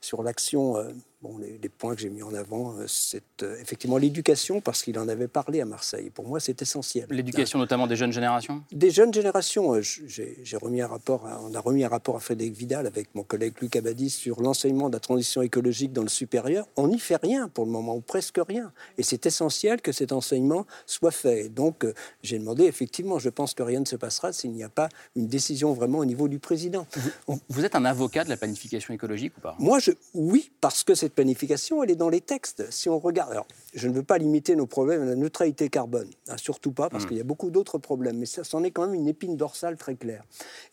sur l'action. Bon, les, les points que j'ai mis en avant, euh, c'est euh, effectivement l'éducation, parce qu'il en avait parlé à Marseille. Pour moi, c'est essentiel. L'éducation notamment des jeunes générations? Des jeunes générations, euh, j'ai remis un rapport, à- on a remis un rapport à Frédéric Vidal avec mon collègue Luc Abadis sur l'enseignement de la transition écologique dans le supérieur. On n'y fait rien pour le moment, ou presque rien. Et c'est essentiel que cet enseignement soit fait. Donc, euh, j'ai demandé, effectivement, je pense que rien ne se passera s'il n'y a pas une décision vraiment au niveau du président. Vous, vous êtes un avocat de la planification écologique ou pas? Moi, je, oui, parce que cette planification, elle est dans les textes. Si on regarde, alors, je ne veux pas limiter nos problèmes à la neutralité carbone, hein, surtout pas, parce Mm. qu'il y a beaucoup d'autres problèmes, mais ça, c'en est quand même une épine dorsale très claire.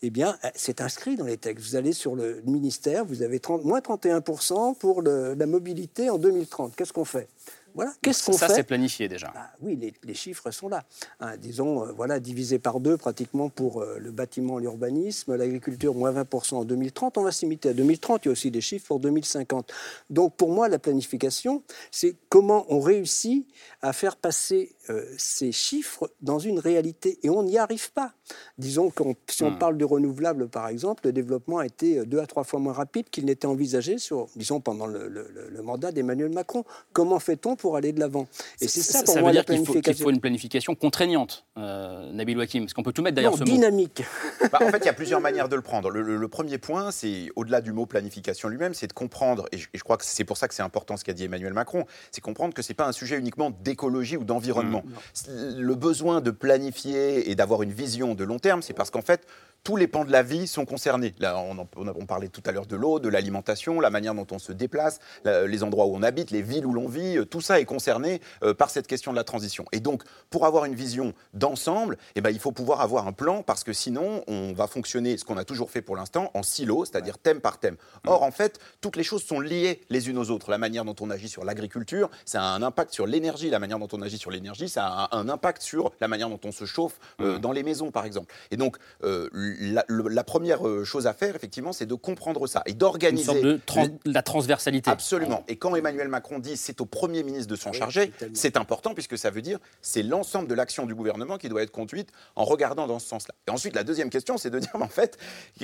Eh bien, euh, c'est inscrit dans les textes. Vous allez sur le ministère, vous avez 30, moins 31% pour le- la mobilité en 2030. Qu'est-ce qu'on fait? Voilà, qu'est-ce qu'on Ça, c'est planifié déjà. ah oui, les, les chiffres sont là. Hein, disons, euh, voilà, divisé par deux pratiquement pour euh, le bâtiment, l'urbanisme, l'agriculture, moins 20% en 2030. On va s'imiter à 2030. Il y a aussi des chiffres pour 2050. Donc pour moi, la planification, c'est comment on réussit à faire passer euh, ces chiffres dans une réalité. Et on n'y arrive pas. Disons que si on Hmm. parle de renouvelable, par exemple, le développement a été deux à trois fois moins rapide qu'il n'était envisagé sur, disons, pendant le, le- le- le mandat d'Emmanuel Macron. Comment fait-on pour aller de l'avant Et c'est ça, pour ça moi veut la dire qu'il faut, faut une planification contraignante, euh, Nabil Wakim, parce qu'on peut tout mettre derrière Non, ce mot. dynamique. Bah, en fait, il y a plusieurs manières de le prendre. Le, le- le premier point, c'est au-delà du mot planification lui-même, c'est de comprendre, et je, et je crois que c'est pour ça que c'est important ce qu'a dit Emmanuel Macron, c'est comprendre que c'est pas un sujet uniquement d'écologie ou d'environnement. Le besoin de planifier et d'avoir une vision de long terme, c'est parce qu'en fait, tous les pans de la vie sont concernés. Là, on, en- on parlait tout à l'heure de l'eau, de l'alimentation, la manière dont on se déplace, la- les endroits où on habite, les villes où l'on vit, euh, tout ça est concerné euh, par cette question de la transition. Et donc, pour avoir une vision d'ensemble, eh ben, il faut pouvoir avoir un plan parce que sinon, on va fonctionner, ce qu'on a toujours fait pour l'instant, en silo, c'est-à-dire thème par thème. Or, en fait, toutes les choses sont liées les unes aux autres. La manière dont on agit sur l'agriculture, ça a un impact sur l'énergie. La manière dont on agit sur l'énergie, ça a un, un impact sur la manière dont on se chauffe euh, dans les maisons, par exemple. Et donc, euh, la, le- la première euh, chose à faire, effectivement, c'est de comprendre ça et Une d'organiser sorte de trans- la transversalité. Absolument. Et quand Emmanuel Macron dit c'est au Premier ministre de s'en charger, c'est important puisque ça veut dire c'est l'ensemble de l'action du gouvernement qui doit être conduite en regardant dans ce sens-là. Et ensuite, la deuxième question, c'est de dire en fait,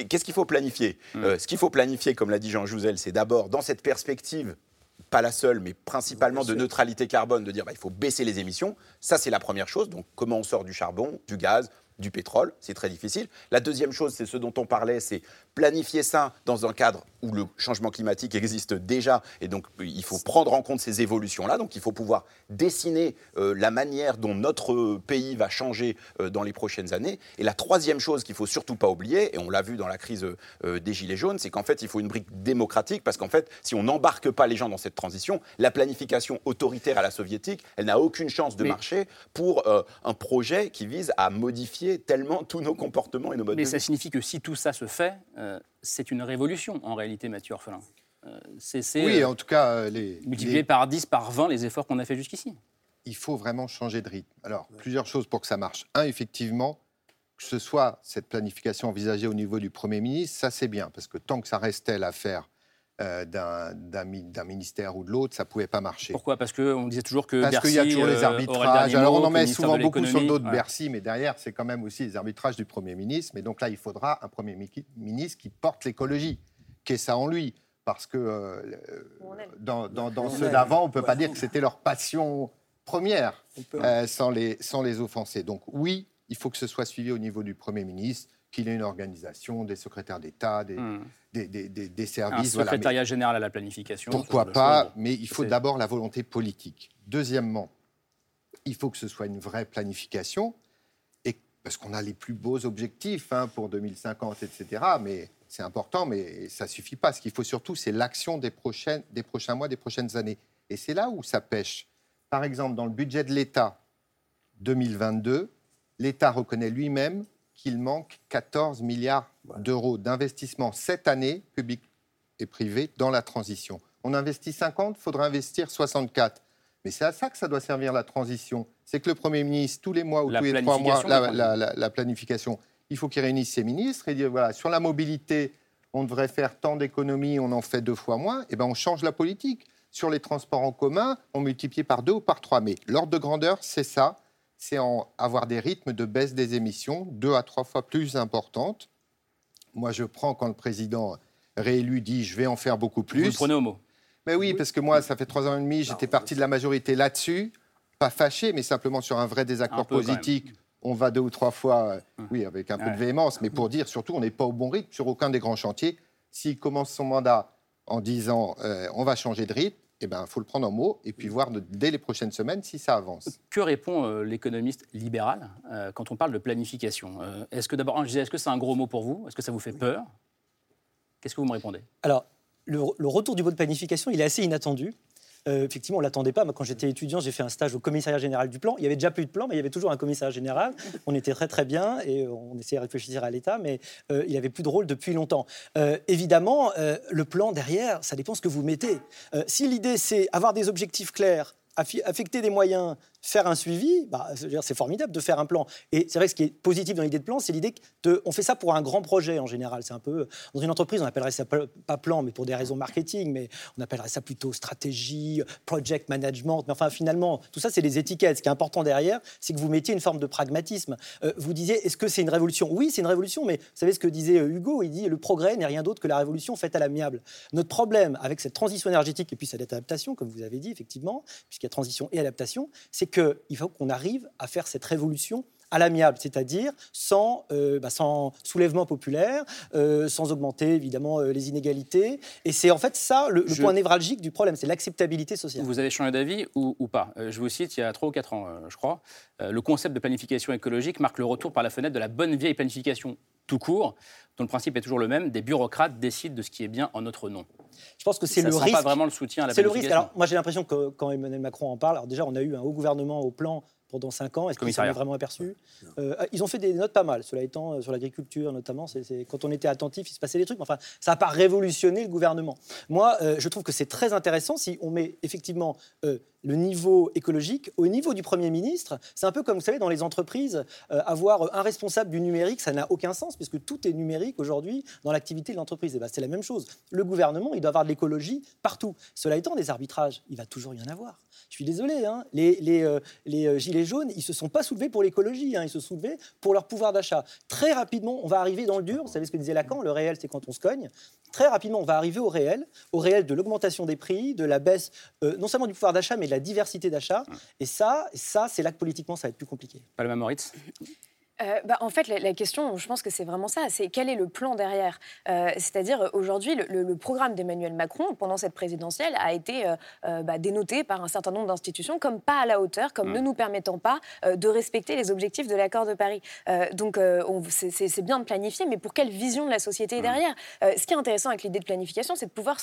qu'est-ce qu'il faut planifier? Euh, Ce qu'il faut planifier, comme l'a dit Jean Jouzel, c'est d'abord dans cette perspective pas la seule, mais principalement de neutralité carbone, de dire bah, il faut baisser les émissions. Ça, c'est la première chose. Donc, comment on sort du charbon, du gaz, du pétrole, c'est très difficile. La deuxième chose, c'est ce dont on parlait, c'est planifier ça dans un cadre où le changement climatique existe déjà, et donc il faut prendre en compte ces évolutions-là. Donc, il faut pouvoir dessiner euh, la manière dont notre pays va changer euh, dans les prochaines années. Et la troisième chose qu'il faut surtout pas oublier, et on l'a vu dans la crise euh, des gilets jaunes, c'est qu'en fait, il faut une brique démocratique, parce qu'en fait, si on n'embarque pas les gens dans cette transition, la planification autoritaire à la soviétique, elle n'a aucune chance de Mais- marcher pour un projet qui vise à modifier tellement tous nos comportements et nos modes Mais de ça vie. signifie que si tout ça se fait, c'est une révolution en réalité, Mathieu Orphelin. Euh, c'est c'est, Oui, euh, en tout cas, euh, les, les- par 10, par 20 les efforts qu'on a fait jusqu'ici. il faut vraiment changer de rythme. Alors, plusieurs choses pour que ça marche. Un, effectivement, que ce soit cette planification envisagée au niveau du Premier ministre, ça c'est bien, parce que tant que ça restait l'affaire euh, d'un- d'un mi- d'un ministère ou de l'autre, ça ne pouvait pas marcher. Pourquoi? Parce qu'on disait toujours que Parce qu'il y a toujours les euh, aurait le arbitrages. Alors on en met souvent beaucoup sur le dos de. Ouais. Bercy, mais derrière, c'est quand même aussi les arbitrages du Premier ministre. Mais donc là, il faudra un Premier mi- ministre qui porte l'écologie, qui ait ça en lui. Parce que euh, dans, dans- dans On ceux d'avant, on ne peut pas dire que c'était leur passion première euh, sans, les, sans les offenser. Donc oui, il faut que ce soit suivi au niveau du Premier ministre, qu'il ait une organisation, des secrétaires d'État, des, Hmm. des, des- des- des Un services. voilà. Mais- secrétariat général à la planification. pourquoi pas, mais il faut d'abord la volonté politique. Deuxièmement, il faut que ce soit une vraie planification, et, parce qu'on a les plus beaux objectifs hein, pour 2050, etc. Mais c'est important, mais ça ne suffit pas. Ce qu'il faut surtout, c'est l'action des, des prochains mois, des prochaines années. Et c'est là où ça pêche. Par exemple, dans le budget de l'État 2022, l'État reconnaît lui-même qu'il manque 14 milliards d'euros d'investissement cette année, public et privé, dans la transition. On investit 50, il faudra investir 64. Mais c'est à ça que ça doit servir la transition. C'est que le Premier ministre, tous les mois ou tous les trois mois, la, planification, il faut qu'il réunisse ses ministres et dire voilà, sur la mobilité, on devrait faire tant d'économies, on en fait deux fois moins, et eh ben on change la politique. Sur les transports en commun, on multiplie par deux ou par trois. Mais l'ordre de grandeur, c'est ça c'est avoir des rythmes de baisse des émissions deux à trois fois plus importantes. Moi, je prends quand le président réélu dit je vais en faire beaucoup plus. Vous le prenez au mot. Mais oui, parce que moi, ça fait trois ans et demi, j'étais parti de la majorité là-dessus, pas fâché, mais simplement sur un vrai désaccord politique. On va deux ou trois fois, hum. oui, avec un peu de véhémence, mais pour dire surtout, on n'est pas au bon rythme sur aucun des grands chantiers. S'il commence son mandat en disant euh, on va changer de rythme, eh ben, faut le prendre en mot et puis voir dès les prochaines semaines si ça avance. Que répond euh, l'économiste libéral euh, quand on parle de planification euh, Est-ce que d'abord, est-ce que c'est un gros mot pour vous? Est-ce que ça vous fait peur? Qu'est-ce que vous me répondez? Alors, le, le, retour du mot de planification, il est assez inattendu. Euh, effectivement, on ne l'attendait pas. Moi, quand j'étais étudiant, j'ai fait un stage au commissariat général du plan. Il y avait déjà plus de plan, mais il y avait toujours un commissariat général. On était très très bien et on essayait de réfléchir à l'État, mais euh, il avait plus de rôle depuis longtemps. Euh, évidemment, le plan derrière, ça dépend ce que vous mettez. si l'idée c'est avoir des objectifs clairs, affecter des moyens faire un suivi, bah, c'est formidable de faire un plan. Et c'est vrai que ce qui est positif dans l'idée de plan, c'est l'idée qu'on fait ça pour un grand projet en général. C'est un peu dans une entreprise, on appellerait ça pas plan, mais pour des raisons marketing, mais on appellerait ça plutôt stratégie, project management. Mais enfin, finalement, tout ça, c'est les étiquettes. Ce qui est important derrière, c'est que vous mettiez une forme de pragmatisme. Euh, vous disiez, est-ce que c'est une révolution? Oui, c'est une révolution, mais vous savez ce que disait euh, Hugo? Il dit, le progrès n'est rien d'autre que la révolution faite à l'amiable. Notre problème avec cette transition énergétique et puis cette adaptation, comme vous avez dit effectivement, puisqu'il y a transition et adaptation, c'est qu'il faut qu'on arrive à faire cette révolution à l'amiable, c'est-à-dire sans, euh, bah, sans soulèvement populaire, euh, sans augmenter évidemment euh, les inégalités. Et c'est en fait ça le, point névralgique du problème, c'est l'acceptabilité sociale. Vous avez changé d'avis ou, ou, pas? Je vous cite, il y a 3 ou 4 ans, je crois, le concept de planification écologique marque le retour par la fenêtre de la bonne vieille planification tout court, dont le principe est toujours le même, des bureaucrates décident de ce qui est bien en notre nom. Je pense que c'est le risque. pas vraiment le soutien à la C'est le risque. Alors, moi, j'ai l'impression que quand Emmanuel Macron en parle, alors déjà, on a eu un haut gouvernement au plan pendant 5 ans. Est-ce qu'ils s'en est vraiment aperçu euh, Ils ont fait des notes pas mal, cela étant, euh, sur l'agriculture notamment. c'est quand on était attentif, il se passait des trucs. Enfin, ça n'a pas révolutionné le gouvernement. Moi, euh, je trouve que c'est très intéressant si on met effectivement le niveau écologique au niveau du Premier ministre. C'est un peu comme, vous savez, dans les entreprises, avoir un responsable du numérique, ça n'a aucun sens, puisque tout est numérique aujourd'hui dans l'activité de l'entreprise. Et ben, c'est la même chose. Le gouvernement, il doit avoir de l'écologie partout. Cela étant, des arbitrages, il va toujours y en avoir. Je suis désolé, hein. les, les, les gilets jaunes, ils ne se sont pas soulevés pour l'écologie, hein, ils se sont soulevés pour leur pouvoir d'achat. Très rapidement, on va arriver dans le dur, vous savez ce que disait Lacan, le réel c'est quand on se cogne. Très rapidement, on va arriver au réel, au réel de l'augmentation des prix, de la baisse euh, non seulement du pouvoir d'achat, mais la diversité d'achat. Et ça, ça c'est là que politiquement ça va être plus compliqué. Palma Moritz? Euh, bah, en fait, la, question, je pense que c'est vraiment ça, c'est quel est le plan derrière? Euh, C'est-à-dire, aujourd'hui, le, programme d'Emmanuel Macron, pendant cette présidentielle, a été euh, bah, dénoté par un certain nombre d'institutions comme pas à la hauteur, comme mm. ne nous permettant pas de respecter les objectifs de l'accord de Paris. donc, c'est bien de planifier, mais pour quelle vision de la société mm. derrière? Ce qui est intéressant avec l'idée de planification, c'est de pouvoir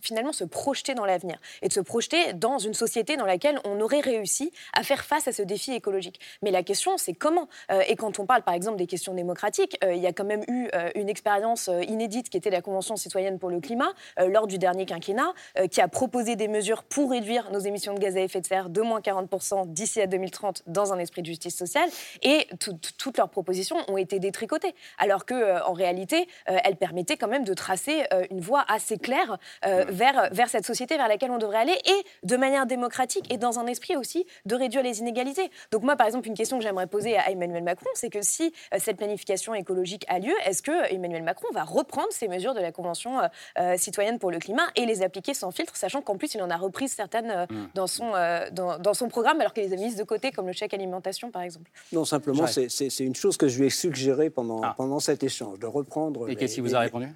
finalement se projeter dans l'avenir et de se projeter dans une société dans laquelle on aurait réussi à faire face à ce défi écologique. Mais la question, c'est comment? Et quand on parle par exemple des questions démocratiques, euh, il y a quand même eu euh, une expérience euh, inédite qui était la Convention citoyenne pour le climat lors du dernier quinquennat, qui a proposé des mesures pour réduire nos émissions de gaz à effet de serre de moins 40% d'ici à 2030 dans un esprit de justice sociale. Et toutes leurs propositions ont été détricotées, alors que en réalité, elles permettaient quand même de tracer une voie assez claire vers, vers cette société vers laquelle on devrait aller et de manière démocratique et dans un esprit aussi de réduire les inégalités. Donc moi, par exemple, une question que j'aimerais poser à Emmanuel Macron, c'est que si euh, cette planification écologique a lieu, est-ce que Emmanuel Macron va reprendre ces mesures de la Convention euh, euh, citoyenne pour le climat et les appliquer sans filtre, sachant qu'en plus il en a repris certaines mm. dans, son, dans, son programme, alors qu'il les a mises de côté, comme le chèque alimentation par exemple? Non, simplement, c'est une chose que je lui ai suggéré pendant, ah. pendant cet échange, de reprendre. Et qu'est-ce qu'il vous a répondu?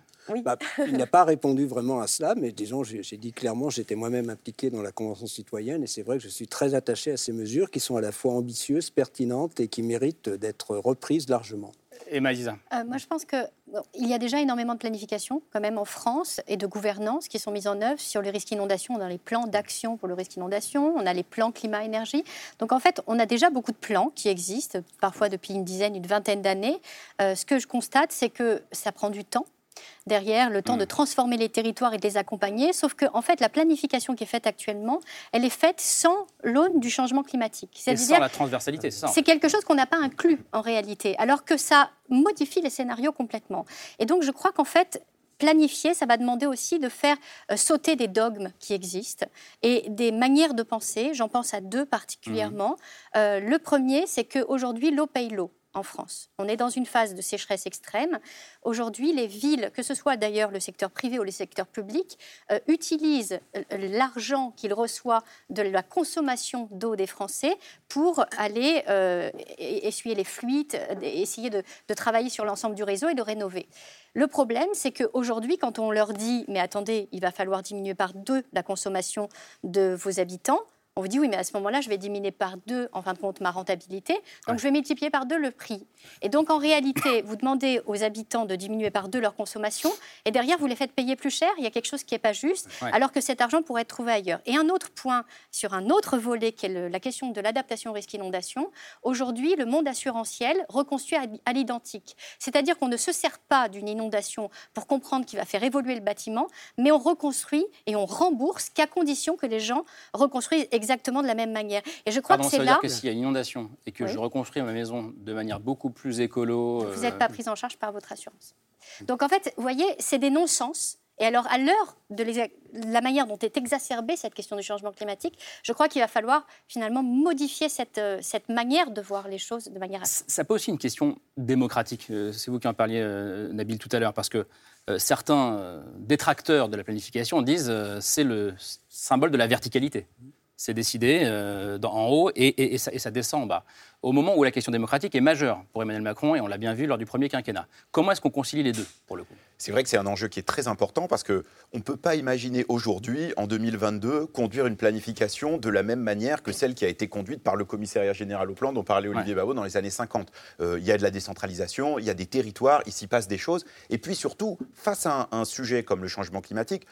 Bah, il n'a pas répondu vraiment à cela, mais disons, j'ai dit clairement, j'étais moi-même impliqué dans la Convention citoyenne, et c'est vrai que je suis très attaché à ces mesures qui sont à la fois ambitieuses, pertinentes et qui méritent d'être reprises largement. Et Maïsa? Euh, Moi, je pense qu'il il y a déjà énormément de planification, quand même, en France, et de gouvernance qui sont mises en œuvre sur le risque inondation. dans les plans d'action pour le risque inondation, on a les plans climat-énergie. Donc, en fait, on a déjà beaucoup de plans qui existent, parfois depuis une dizaine, une vingtaine d'années. Euh, ce que je constate, c'est que ça prend du temps derrière, le temps de mm. transformer les territoires et de les accompagner. Sauf que, en fait, la planification qui est faite actuellement, elle est faite sans l'aune du changement climatique. Sans la transversalité, c'est ça. C'est quelque chose qu'on n'a pas inclus en réalité, alors que ça modifie les scénarios complètement. Et donc, je crois qu'en fait, planifier, ça va demander aussi de faire euh, sauter des dogmes qui existent et des manières de penser. J'en pense à deux particulièrement. Mm. Euh, le premier, c'est qu'aujourd'hui, l'eau paye l'eau en France. On est dans une phase de sécheresse extrême. Aujourd'hui, les villes, que ce soit d'ailleurs le secteur privé ou le secteur public, euh, utilisent euh, l'argent qu'ils reçoivent de la consommation d'eau des Français pour aller euh, essuyer les fuites, essayer de, de travailler sur l'ensemble du réseau et de rénover. Le problème, c'est qu'aujourd'hui, quand on leur dit, mais attendez, il va falloir diminuer par deux la consommation de vos habitants, on vous dit oui, mais à ce moment-là, je vais diminuer par deux, en fin de compte, ma rentabilité. Donc, je vais multiplier par deux le prix. Et donc, en réalité, vous demandez aux habitants de diminuer par deux leur consommation, et derrière, vous les faites payer plus cher. Il y a quelque chose qui n'est pas juste, alors que cet argent pourrait être trouvé ailleurs. Et un autre point sur un autre volet, qui est la question de l'adaptation au risque inondation. Aujourd'hui, le monde assurantiel reconstruit à, l'identique. C'est-à-dire qu'on ne se sert pas d'une inondation pour comprendre qu'il va faire évoluer le bâtiment, mais on reconstruit et on rembourse qu'à condition que les gens reconstruisent exactement exactement de la même manière. Et je crois que c'est là. Dire que s'il y a une inondation et que je reconstruis ma maison de manière beaucoup plus écolo. Vous n'êtes pas pris en charge par votre assurance. Donc en fait, vous voyez, c'est des non-sens. Et alors, à l'heure de la manière dont est exacerbée cette question du changement climatique, je crois qu'il va falloir finalement modifier cette, euh, cette manière de voir les choses de manière. Ça pose aussi une question démocratique. Euh, c'est vous qui en parliez, euh, Nabil, tout à l'heure, parce que certains détracteurs de la planification disent c'est le symbole de la verticalité c'est décidé euh, en haut et, ça, descend en bas. Au moment où la question démocratique est majeure pour Emmanuel Macron, et on l'a bien vu lors du premier quinquennat. Comment est-ce qu'on concilie les deux, pour le coup? C'est vrai que c'est un enjeu qui est très important parce qu'on ne peut pas imaginer aujourd'hui, en 2022, conduire une planification de la même manière que celle qui a été conduite par le commissariat général au plan dont parlait Olivier Babot dans les années 50. Euh, il y a de la décentralisation, il y a des territoires, il s'y passe des choses. Et puis surtout, face à un sujet comme le changement climatique,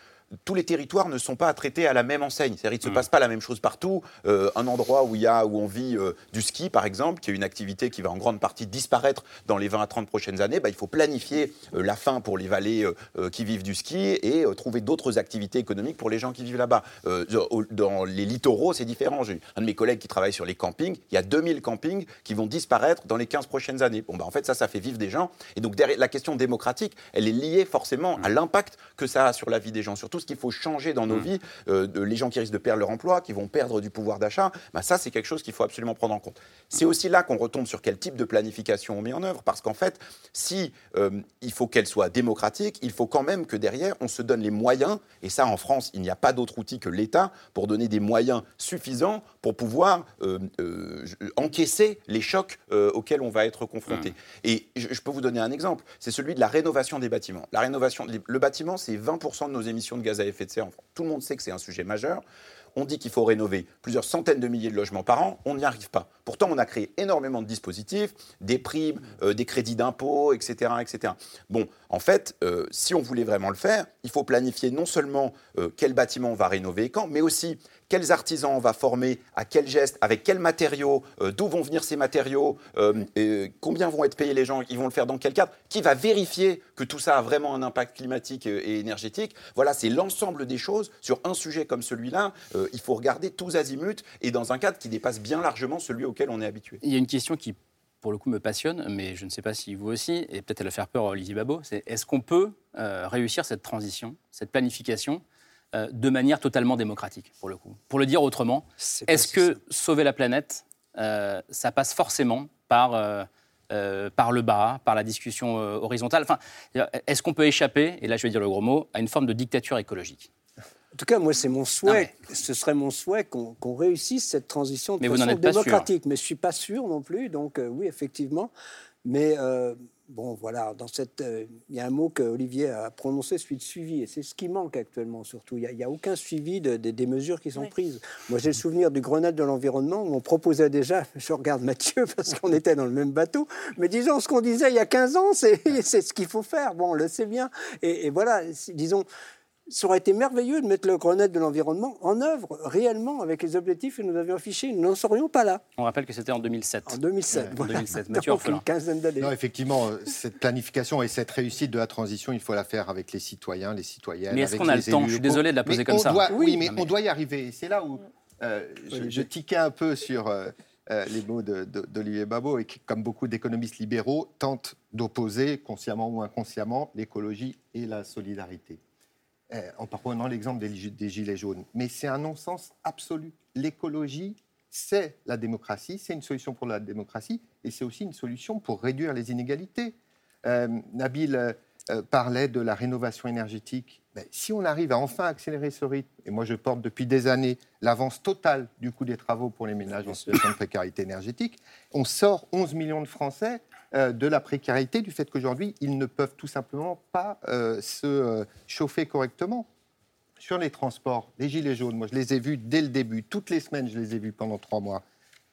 tous les territoires ne sont pas traités à la même enseigne. C'est-à-dire qu'il ne se mm. passe pas la même chose partout. Euh, un endroit où, il y a, où on vit euh, du ski, par exemple, qui est une activité qui va en grande partie disparaître dans les 20 à 30 prochaines années, bah, il faut planifier euh, la fin pour les vallées qui vivent du ski et trouver d'autres activités économiques pour les gens qui vivent là-bas. dans les littoraux, c'est différent. J'ai un de mes collègues qui travaille sur les campings. Il y a 2000 campings qui vont disparaître dans les 15 prochaines années. Bon, bah, en fait, ça, ça fait vivre des gens. Et donc, derrière, la question démocratique, elle est liée forcément à mm. l'impact que ça a sur la vie des gens, surtout qu'il faut changer dans nos mmh. vies, euh, les gens qui risquent de perdre leur emploi, qui vont perdre du pouvoir d'achat, bah ça c'est quelque chose qu'il faut absolument prendre en compte. C'est aussi là qu'on retombe sur quel type de planification on met en œuvre, parce qu'en fait, si euh, il faut qu'elle soit démocratique, il faut quand même que derrière on se donne les moyens, et ça en France il n'y a pas d'autre outil que l'État pour donner des moyens suffisants pour pouvoir euh, encaisser les chocs auxquels on va être confronté. Mmh. Et je, je, peux vous donner un exemple, c'est celui de la rénovation des bâtiments. La rénovation, le bâtiment c'est 20% de nos émissions de gaz à effet de serre Tout le monde sait que c'est un sujet majeur. On dit qu'il faut rénover plusieurs centaines de milliers de logements par an, on n'y arrive pas. Pourtant, on a créé énormément de dispositifs, des primes, euh, des crédits d'impôt, etc.. Bon, en fait, euh, si on voulait vraiment le faire, il faut planifier non seulement euh, quel bâtiment on va rénover et quand, mais aussi quels artisans on va former, à quel geste, avec quels matériaux, euh, d'où vont venir ces matériaux, euh, combien vont être payés les gens, ils vont le faire dans quel cadre, qui va vérifier que tout ça a vraiment un impact climatique et énergétique. Voilà, c'est l'ensemble des choses. Sur un sujet comme celui-là, euh, il faut regarder tous azimuts et dans un cadre qui dépasse bien largement celui auquel on est habitué. Il y a une question qui pour le coup me passionne, mais je ne sais pas si vous aussi, et peut-être elle va faire peur à Olivier Babot, c'est est-ce qu'on peut réussir cette transition, cette planification euh, de manière totalement démocratique, pour le coup. Pour le dire autrement, est-ce que sauver la planète, euh, ça passe forcément par, euh, par le bas, par la discussion horizontale? Enfin, Est-ce qu'on peut échapper, et là je vais dire le gros mot, à une forme de dictature écologique? En tout cas, moi, c'est mon souhait. Ce serait mon souhait qu'on réussisse cette transition de façon démocratique. Mais je ne suis pas sûr non plus. Donc, oui, effectivement. Mais bon, voilà, dans cette, euh, il y a un mot que Olivier a prononcé, celui de suivi, et c'est ce qui manque actuellement surtout. Il n'y a, aucun suivi de, des mesures qui sont prises. Moi, j'ai le souvenir du Grenade de l'environnement où on proposait déjà, je regarde Mathieu parce qu'on était dans le même bateau, mais disons ce qu'on disait il y a 15 ans, c'est ce qu'il faut faire. Bon, on le sait bien. Et, et voilà, disons, ça aurait été merveilleux de mettre le Grenade de l'environnement en œuvre réellement avec les objectifs que nous avions affichés. Nous n'en serions pas là. On rappelle que c'était en 2007. En 2007. En 2007. Mathieu Donc, une quinzaine d'années. Non, effectivement, euh, cette planification et cette réussite de la transition, il faut la faire avec les citoyens, les citoyennes. Mais est-ce qu'on a le temps? Je suis désolé de la poser mais comme on ça. Doit, oui, mais, on doit y arriver. C'est là où euh, je, je, tiquais un peu sur euh, euh, les mots d'Olivier Babot et qui, comme beaucoup d'économistes libéraux, tentent d'opposer, consciemment ou inconsciemment, l'écologie et la solidarité. Euh, en prenant l'exemple des, Gilets jaunes. Mais c'est un non-sens absolu. L'écologie, c'est la démocratie, c'est une solution pour la démocratie, et c'est aussi une solution pour réduire les inégalités. Euh, Nabil euh, parlait de la rénovation énergétique. Mais si on arrive à enfin accélérer ce rythme, et moi je porte depuis des années l'avance totale du coût des travaux pour les ménages en situation de précarité énergétique, on sort 11 millions de Français de la précarité, du fait qu'aujourd'hui, ils ne peuvent tout simplement pas euh, se euh, chauffer correctement. Sur les transports, les gilets jaunes, moi je les ai vus dès le début, toutes les semaines je les ai vus pendant trois mois.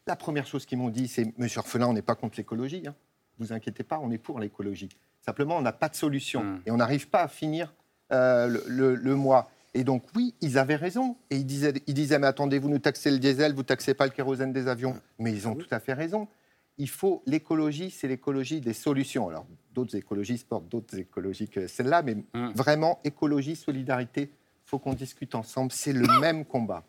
La première chose qu'ils m'ont dit, c'est Monsieur Orphelin, on n'est pas contre l'écologie, hein. vous inquiétez pas, on est pour l'écologie. Simplement, on n'a pas de solution mmh. et on n'arrive pas à finir euh, le, le, le, mois. Et donc, oui, ils avaient raison. Et ils disaient, ils disaient mais attendez, vous nous taxez le diesel, vous taxez pas le kérosène des avions. Mais ils ont tout à fait raison il faut l'écologie, c'est l'écologie des solutions. Alors, d'autres écologistes portent d'autres écologies que celle-là, mais mmh. vraiment, écologie, solidarité, il faut qu'on discute ensemble. C'est le même combat.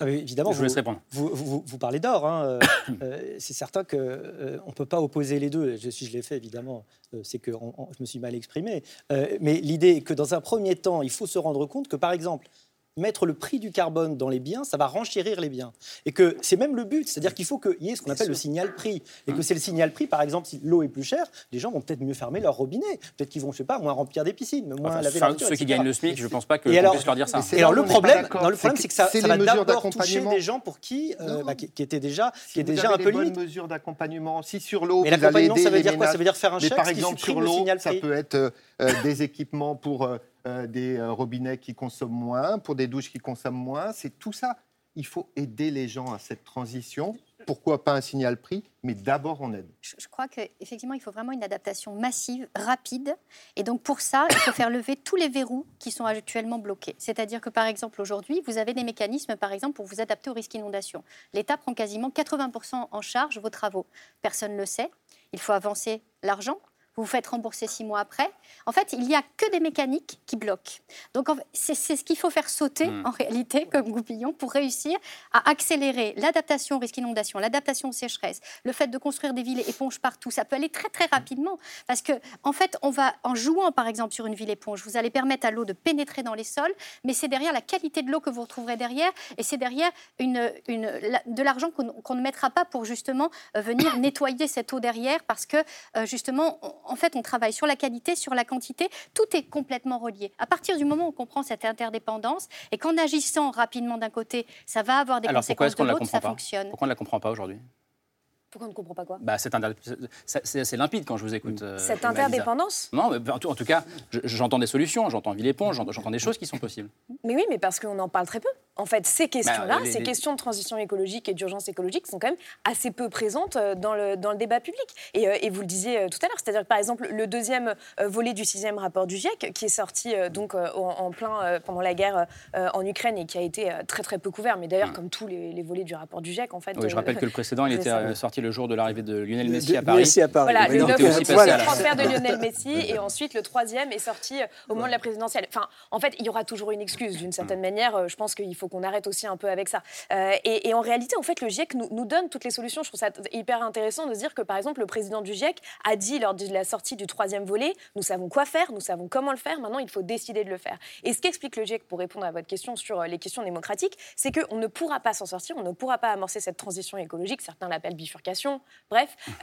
Ah oui, évidemment, je vous, laisse répondre. Vous, vous, vous parlez d'or. Hein, euh, c'est certain qu'on euh, ne peut pas opposer les deux. Je, si je l'ai fait, évidemment, euh, c'est que on, on, je me suis mal exprimé. Euh, mais l'idée est que dans un premier temps, il faut se rendre compte que, par exemple, mettre le prix du carbone dans les biens, ça va renchérir les biens. Et que c'est même le but, c'est-à-dire qu'il faut qu'il y ait ce qu'on appelle le signal prix. Et que c'est le signal prix, par exemple, si l'eau est plus chère, les gens vont peut-être mieux fermer leur robinet. Peut-être qu'ils vont, je sais pas, moins remplir des piscines, moins enfin, laver enfin, Ceux qui gagnent le SMIC, je ne pense pas que alors, puisse leur dire ça. Et alors le problème, non, le problème, c'est que ça, ça va d'abord toucher des gens pour qui, euh, bah, qui, qui étaient déjà, Si qui étaient vous déjà un peu les bonnes limite. mesures d'accompagnement, si sur l'eau, Mais l'accompagnement, ça veut dire quoi? Ça veut dire faire un chèque par exemple, sur le l'eau, ça peut être euh, euh, des équipements pour euh, des euh, robinets qui consomment moins, pour des douches qui consomment moins. C'est tout ça. Il faut aider les gens à cette transition. Pourquoi pas un signal prix Mais d'abord, on aide. Je, crois qu'effectivement, il faut vraiment une adaptation massive, rapide. Et donc, pour ça, il faut faire lever tous les verrous qui sont actuellement bloqués. C'est-à-dire que, par exemple, aujourd'hui, vous avez des mécanismes, par exemple, pour vous adapter au risque d'inondation. L'État prend quasiment 80% en charge vos travaux. Personne ne le sait. Il faut avancer l'argent. Vous vous faites rembourser six mois après. En fait, il n'y a que des mécaniques qui bloquent. Donc, c'est ce qu'il faut faire sauter, Mm. en réalité, comme goupillon, pour réussir à accélérer l'adaptation au risque d'inondation, l'adaptation aux sécheresses, le fait de construire des villes éponges partout. Ça peut aller très, très rapidement. Parce que, en fait, on va, en jouant, par exemple, sur une ville éponge, vous allez permettre à l'eau de pénétrer dans les sols, mais c'est derrière la qualité de l'eau que vous retrouverez derrière, et c'est derrière une, une, la- de l'argent qu'on ne mettra pas pour justement euh, venir nettoyer cette eau derrière, parce que euh, justement, on- en fait, on travaille sur la qualité, sur la quantité, tout est complètement relié. À partir du moment où on comprend cette interdépendance, et qu'en agissant rapidement d'un côté, ça va avoir des Alors conséquences de l'autre, ça pas? fonctionne. Pourquoi on ne la comprend pas aujourd'hui? Pourquoi on ne comprend pas quoi bah, c'est, limpide quand je vous écoute. euh, Cette interdépendance Non, mais en tout, en tout cas, je- j'entends des solutions, j'entends ville éponge, j'entends, des choses qui sont possibles. Mais oui, mais parce qu'on en parle très peu. En fait, ces questions-là, Bah, les- ces les- questions de transition écologique et d'urgence écologique sont quand même assez peu présentes euh, dans le, dans le débat public. Et, euh, et vous le disiez tout à l'heure, c'est-à-dire que par exemple, le deuxième volet du sixième rapport du GIEC, qui est sorti donc en, en plein pendant la guerre en Ukraine et qui a été très très peu couvert, mais d'ailleurs, comme tous les, les volets du rapport du GIEC, en fait. Oui, je rappelle que le précédent, il était sorti le jour de l'arrivée de Lionel Messi à Paris. Messi à Paris. Voilà, Oui, le aussi le passé à la- transfert de Lionel Messi et ensuite le troisième est sorti euh, au moment de la présidentielle. Enfin, en fait, il y aura toujours une excuse d'une certaine manière. Euh, Je pense qu'il faut qu'on arrête aussi un peu avec ça. Euh, et, et en réalité, en fait, le GIEC nous, nous donne toutes les solutions. Je trouve ça hyper intéressant de se dire que, par exemple, le président du GIEC a dit lors de la sortie du troisième volet, nous savons quoi faire, nous savons comment le faire. Maintenant, il faut décider de le faire. Et ce qu'explique le GIEC pour répondre à votre question sur euh, les questions démocratiques, c'est qu'on ne pourra pas s'en sortir, on ne pourra pas amorcer cette transition écologique. Certains l'appellent bifurcation. Bref.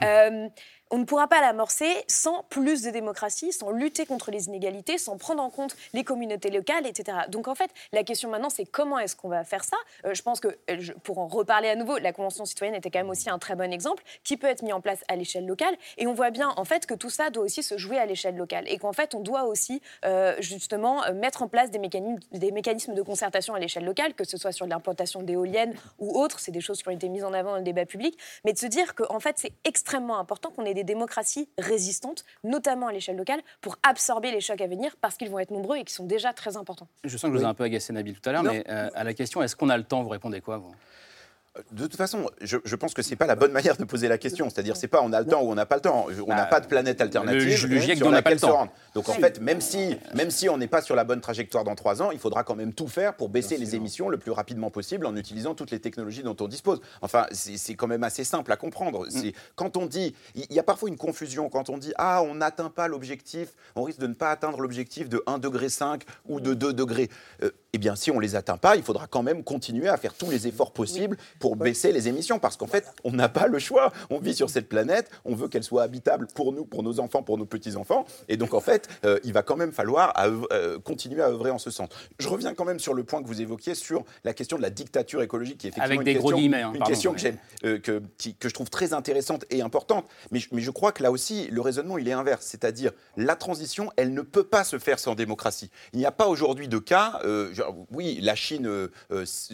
on ne pourra pas l'amorcer sans plus de démocratie, sans lutter contre les inégalités, sans prendre en compte les communautés locales, etc. Donc en fait, la question maintenant, c'est comment est-ce qu'on va faire ça? Euh, Je pense que, euh, pour en reparler à nouveau, la Convention citoyenne était quand même aussi un très bon exemple qui peut être mis en place à l'échelle locale. Et on voit bien en fait que tout ça doit aussi se jouer à l'échelle locale et qu'en fait, on doit aussi euh, justement mettre en place des mécanismes, des mécanismes de concertation à l'échelle locale, que ce soit sur l'implantation d'éoliennes ou autres. C'est des choses qui ont été mises en avant dans le débat public. Mais de se dire qu'en fait, c'est extrêmement important qu'on ait des démocraties résistantes, notamment à l'échelle locale, pour absorber les chocs à venir parce qu'ils vont être nombreux et qui sont déjà très importants. Je sens que je vous ai un peu agacé Nabil tout à l'heure, mais euh, à la question est-ce qu'on a le temps, vous répondez quoi vous? De toute façon, je, je pense que c'est pas la bonne manière de poser la question. C'est-à-dire, c'est pas on a le temps ou on n'a pas le temps. On n'a pas de planète alternative le GIEC sur a pas laquelle le se temps. rendre. Donc en fait, même si, même si on n'est pas sur la bonne trajectoire dans trois ans, il faudra quand même tout faire pour baisser les émissions le plus rapidement possible en utilisant toutes les technologies dont on dispose. Enfin, c'est quand même assez simple à comprendre. C'est- Quand on dit, il y a parfois une confusion quand on dit ah on n'atteint pas l'objectif, on risque de ne pas atteindre l'objectif de 1 degré 5 ou de 2 degrés. Euh, eh bien, si on les atteint pas, il faudra quand même continuer à faire tous les efforts possibles pour baisser les émissions, parce qu'en fait, on n'a pas le choix. On vit sur cette planète, on veut qu'elle soit habitable pour nous, pour nos enfants, pour nos petits-enfants, et donc en fait, euh, il va quand même falloir à euh, continuer à œuvrer en ce sens. Je reviens quand même sur le point que vous évoquiez sur la question de la dictature écologique, qui est effectivement Avec une des gros question, guillemets, hein, une pardon, question que euh, que, qui- que je trouve très intéressante et importante. Mais je, mais je crois que là aussi, le raisonnement, il est inverse. C'est-à-dire, la transition, elle ne peut pas se faire sans démocratie. Il n'y a pas aujourd'hui de cas. euh, genre, oui, la Chine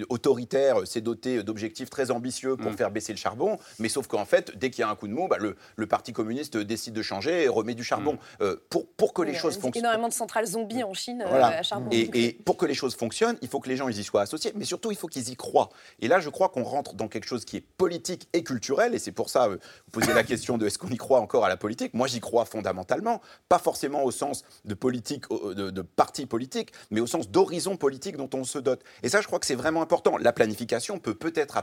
autoritaire s'est dotée d'objectifs très ambitieux pour faire baisser le charbon. Mais sauf qu'en fait, dès qu'il y a un coup de mot, bah, le, le Parti communiste décide de changer et remet du charbon. Euh, pour, pour que les Il y a choses fonctionnent. énormément de centrales zombies en Chine euh, à charbon. Et, et pour que les choses fonctionnent, il faut que les gens ils y soient associés, mais surtout il faut qu'ils y croient. Et là, je crois qu'on rentre dans quelque chose qui est politique et culturel, et c'est pour ça, euh, vous posez la question de est-ce qu'on y croit encore à la politique Moi, j'y crois fondamentalement, pas forcément au sens de politique, de, de parti politique, mais au sens d'horizon politique dont on se dote. Et ça, je crois que c'est vraiment important. La planification peut peut-être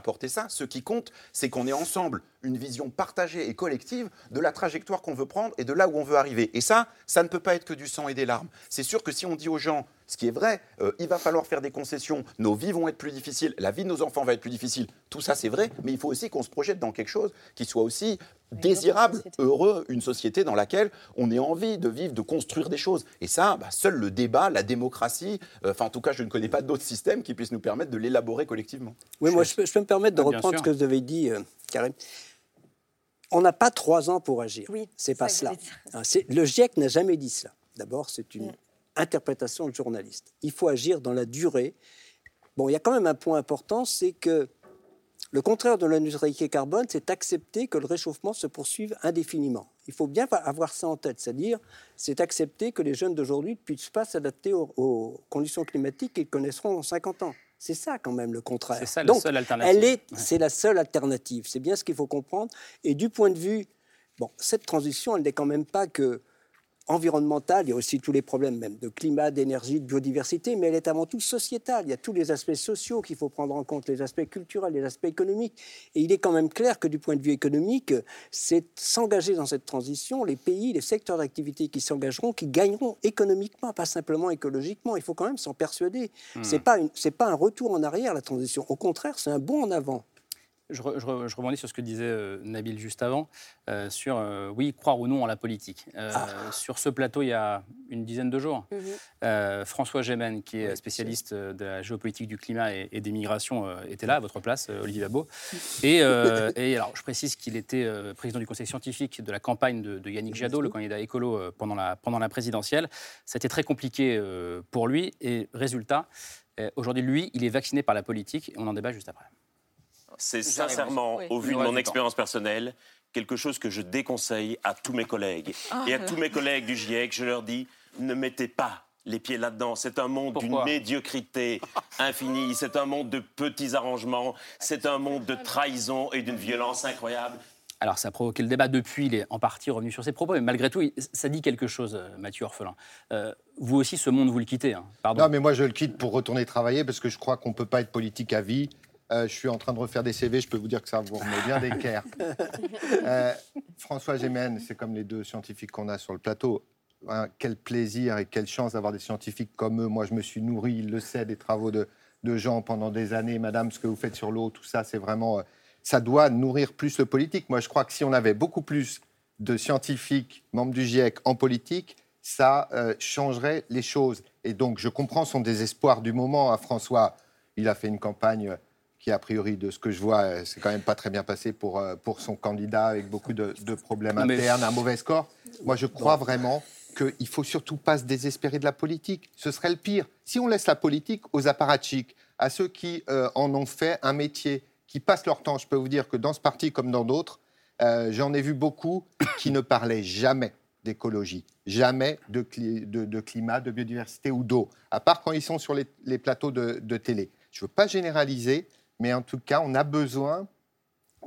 Ce qui compte, c'est qu'on ait ensemble une vision partagée et collective de la trajectoire qu'on veut prendre et de là où on veut arriver. Et ça, ça ne peut pas être que du sang et des larmes. C'est sûr que si on dit aux gens, ce qui est vrai, euh, il va falloir faire des concessions, nos vies vont être plus difficiles, la vie de nos enfants va être plus difficile, tout ça c'est vrai, mais il faut aussi qu'on se projette dans quelque chose qui soit aussi désirable, heureux, une société dans laquelle on ait envie de vivre, de construire des choses. Et ça, bah, seul le débat, la démocratie, euh, enfin en tout cas je ne connais pas d'autres systèmes qui puissent nous permettre de l'élaborer collectivement. Oui, moi, je peux, je peux me permettre de Ah, reprendre ce que vous avez dit, euh, Karim. On n'a pas trois ans pour agir. Oui, c'est pas cela. Hein, Le GIEC n'a jamais dit cela. D'abord, c'est une interprétation de journaliste. Il faut agir dans la durée. Bon, il y a quand même un point important, c'est que le contraire de la neutralité carbone, c'est accepter que le réchauffement se poursuive indéfiniment. Il faut bien avoir ça en tête, c'est-à-dire c'est accepter que les jeunes d'aujourd'hui ne puissent pas s'adapter aux, aux conditions climatiques qu'ils connaîtront dans 50 ans. C'est ça quand même le contraire. C'est ça la Donc, seule alternative. Elle est, Ouais. c'est la seule alternative. C'est bien ce qu'il faut comprendre. Et du point de vue, bon, cette transition, elle n'est quand même pas que environnementale. Il y a aussi tous les problèmes même de climat, d'énergie, de biodiversité, mais elle est avant tout sociétale. Il y a tous les aspects sociaux qu'il faut prendre en compte, les aspects culturels, les aspects économiques. Et il est quand même clair que du point de vue économique, c'est s'engager dans cette transition, les pays, les secteurs d'activité qui s'engageront, qui gagneront économiquement, pas simplement écologiquement. Il faut quand même s'en persuader. Hmm. C'est une- c'est pas un retour en arrière la transition. Au contraire, c'est un bond en avant. Je, re- je re- je rebondis sur ce que disait euh, Nabil juste avant, euh, sur, euh, oui, croire ou non en la politique. Euh, Sur ce plateau, il y a une dizaine de jours, euh, François Gémen, qui est spécialiste de la géopolitique du climat et, et des migrations, était là à votre place, Olivier Babot. Et, et alors, je précise qu'il était président du conseil scientifique de la campagne de, de Yannick Jadot, le candidat écolo, pendant, la, pendant la présidentielle. C'était très compliqué pour lui. Et résultat, aujourd'hui, lui, il est vacciné par la politique. Et on en débat juste après. C'est sincèrement, Oui. au vu de mon expérience personnelle, quelque chose que je déconseille à tous mes collègues. Ah. Et à tous mes collègues du GIEC, je leur dis, ne mettez pas les pieds là-dedans. C'est un monde d'une médiocrité infinie. C'est un monde de petits arrangements. C'est un monde de trahison et d'une violence incroyable. Alors, ça a provoqué le débat depuis, il est en partie revenu sur ses propos, mais malgré tout, ça dit quelque chose, euh, Mathieu Orphelin. Euh, vous aussi, ce monde, vous le quittez. hein. Pardon. Non, mais moi, je le quitte pour retourner travailler parce que je crois qu'on ne peut pas être politique à vie. Euh, je suis en train de refaire des CV, je peux vous dire que ça vous remet bien d'équerre. Euh, François Gémen, c'est comme les deux scientifiques qu'on a sur le plateau. Hein, quel plaisir et quelle chance d'avoir des scientifiques comme eux. Moi, je me suis nourri, il le sait, des travaux de, de gens pendant des années. Madame, ce que vous faites sur l'eau, tout ça, c'est vraiment. euh, ça doit nourrir plus le politique. Moi, je crois que si on avait beaucoup plus de scientifiques, membres du GIEC en politique, ça euh, changerait les choses. Et donc, je comprends son désespoir du moment. à François, il a fait une campagne qui, a priori, de ce que je vois, euh, c'est quand même pas très bien passé pour, euh, pour son candidat, avec beaucoup de, de problèmes Mais- internes, un mauvais score. Moi, je crois vraiment qu'il faut surtout pas se désespérer de la politique. Ce serait le pire. Si on laisse la politique aux apparatchiks, à ceux qui euh, en ont fait un métier, qui passent leur temps, je peux vous dire que dans ce parti comme dans d'autres, euh, j'en ai vu beaucoup qui ne parlaient jamais d'écologie, jamais de, cli- de- de climat, de biodiversité ou d'eau, à part quand ils sont sur les, les plateaux de, de télé. Je ne veux pas généraliser, mais en tout cas, on a besoin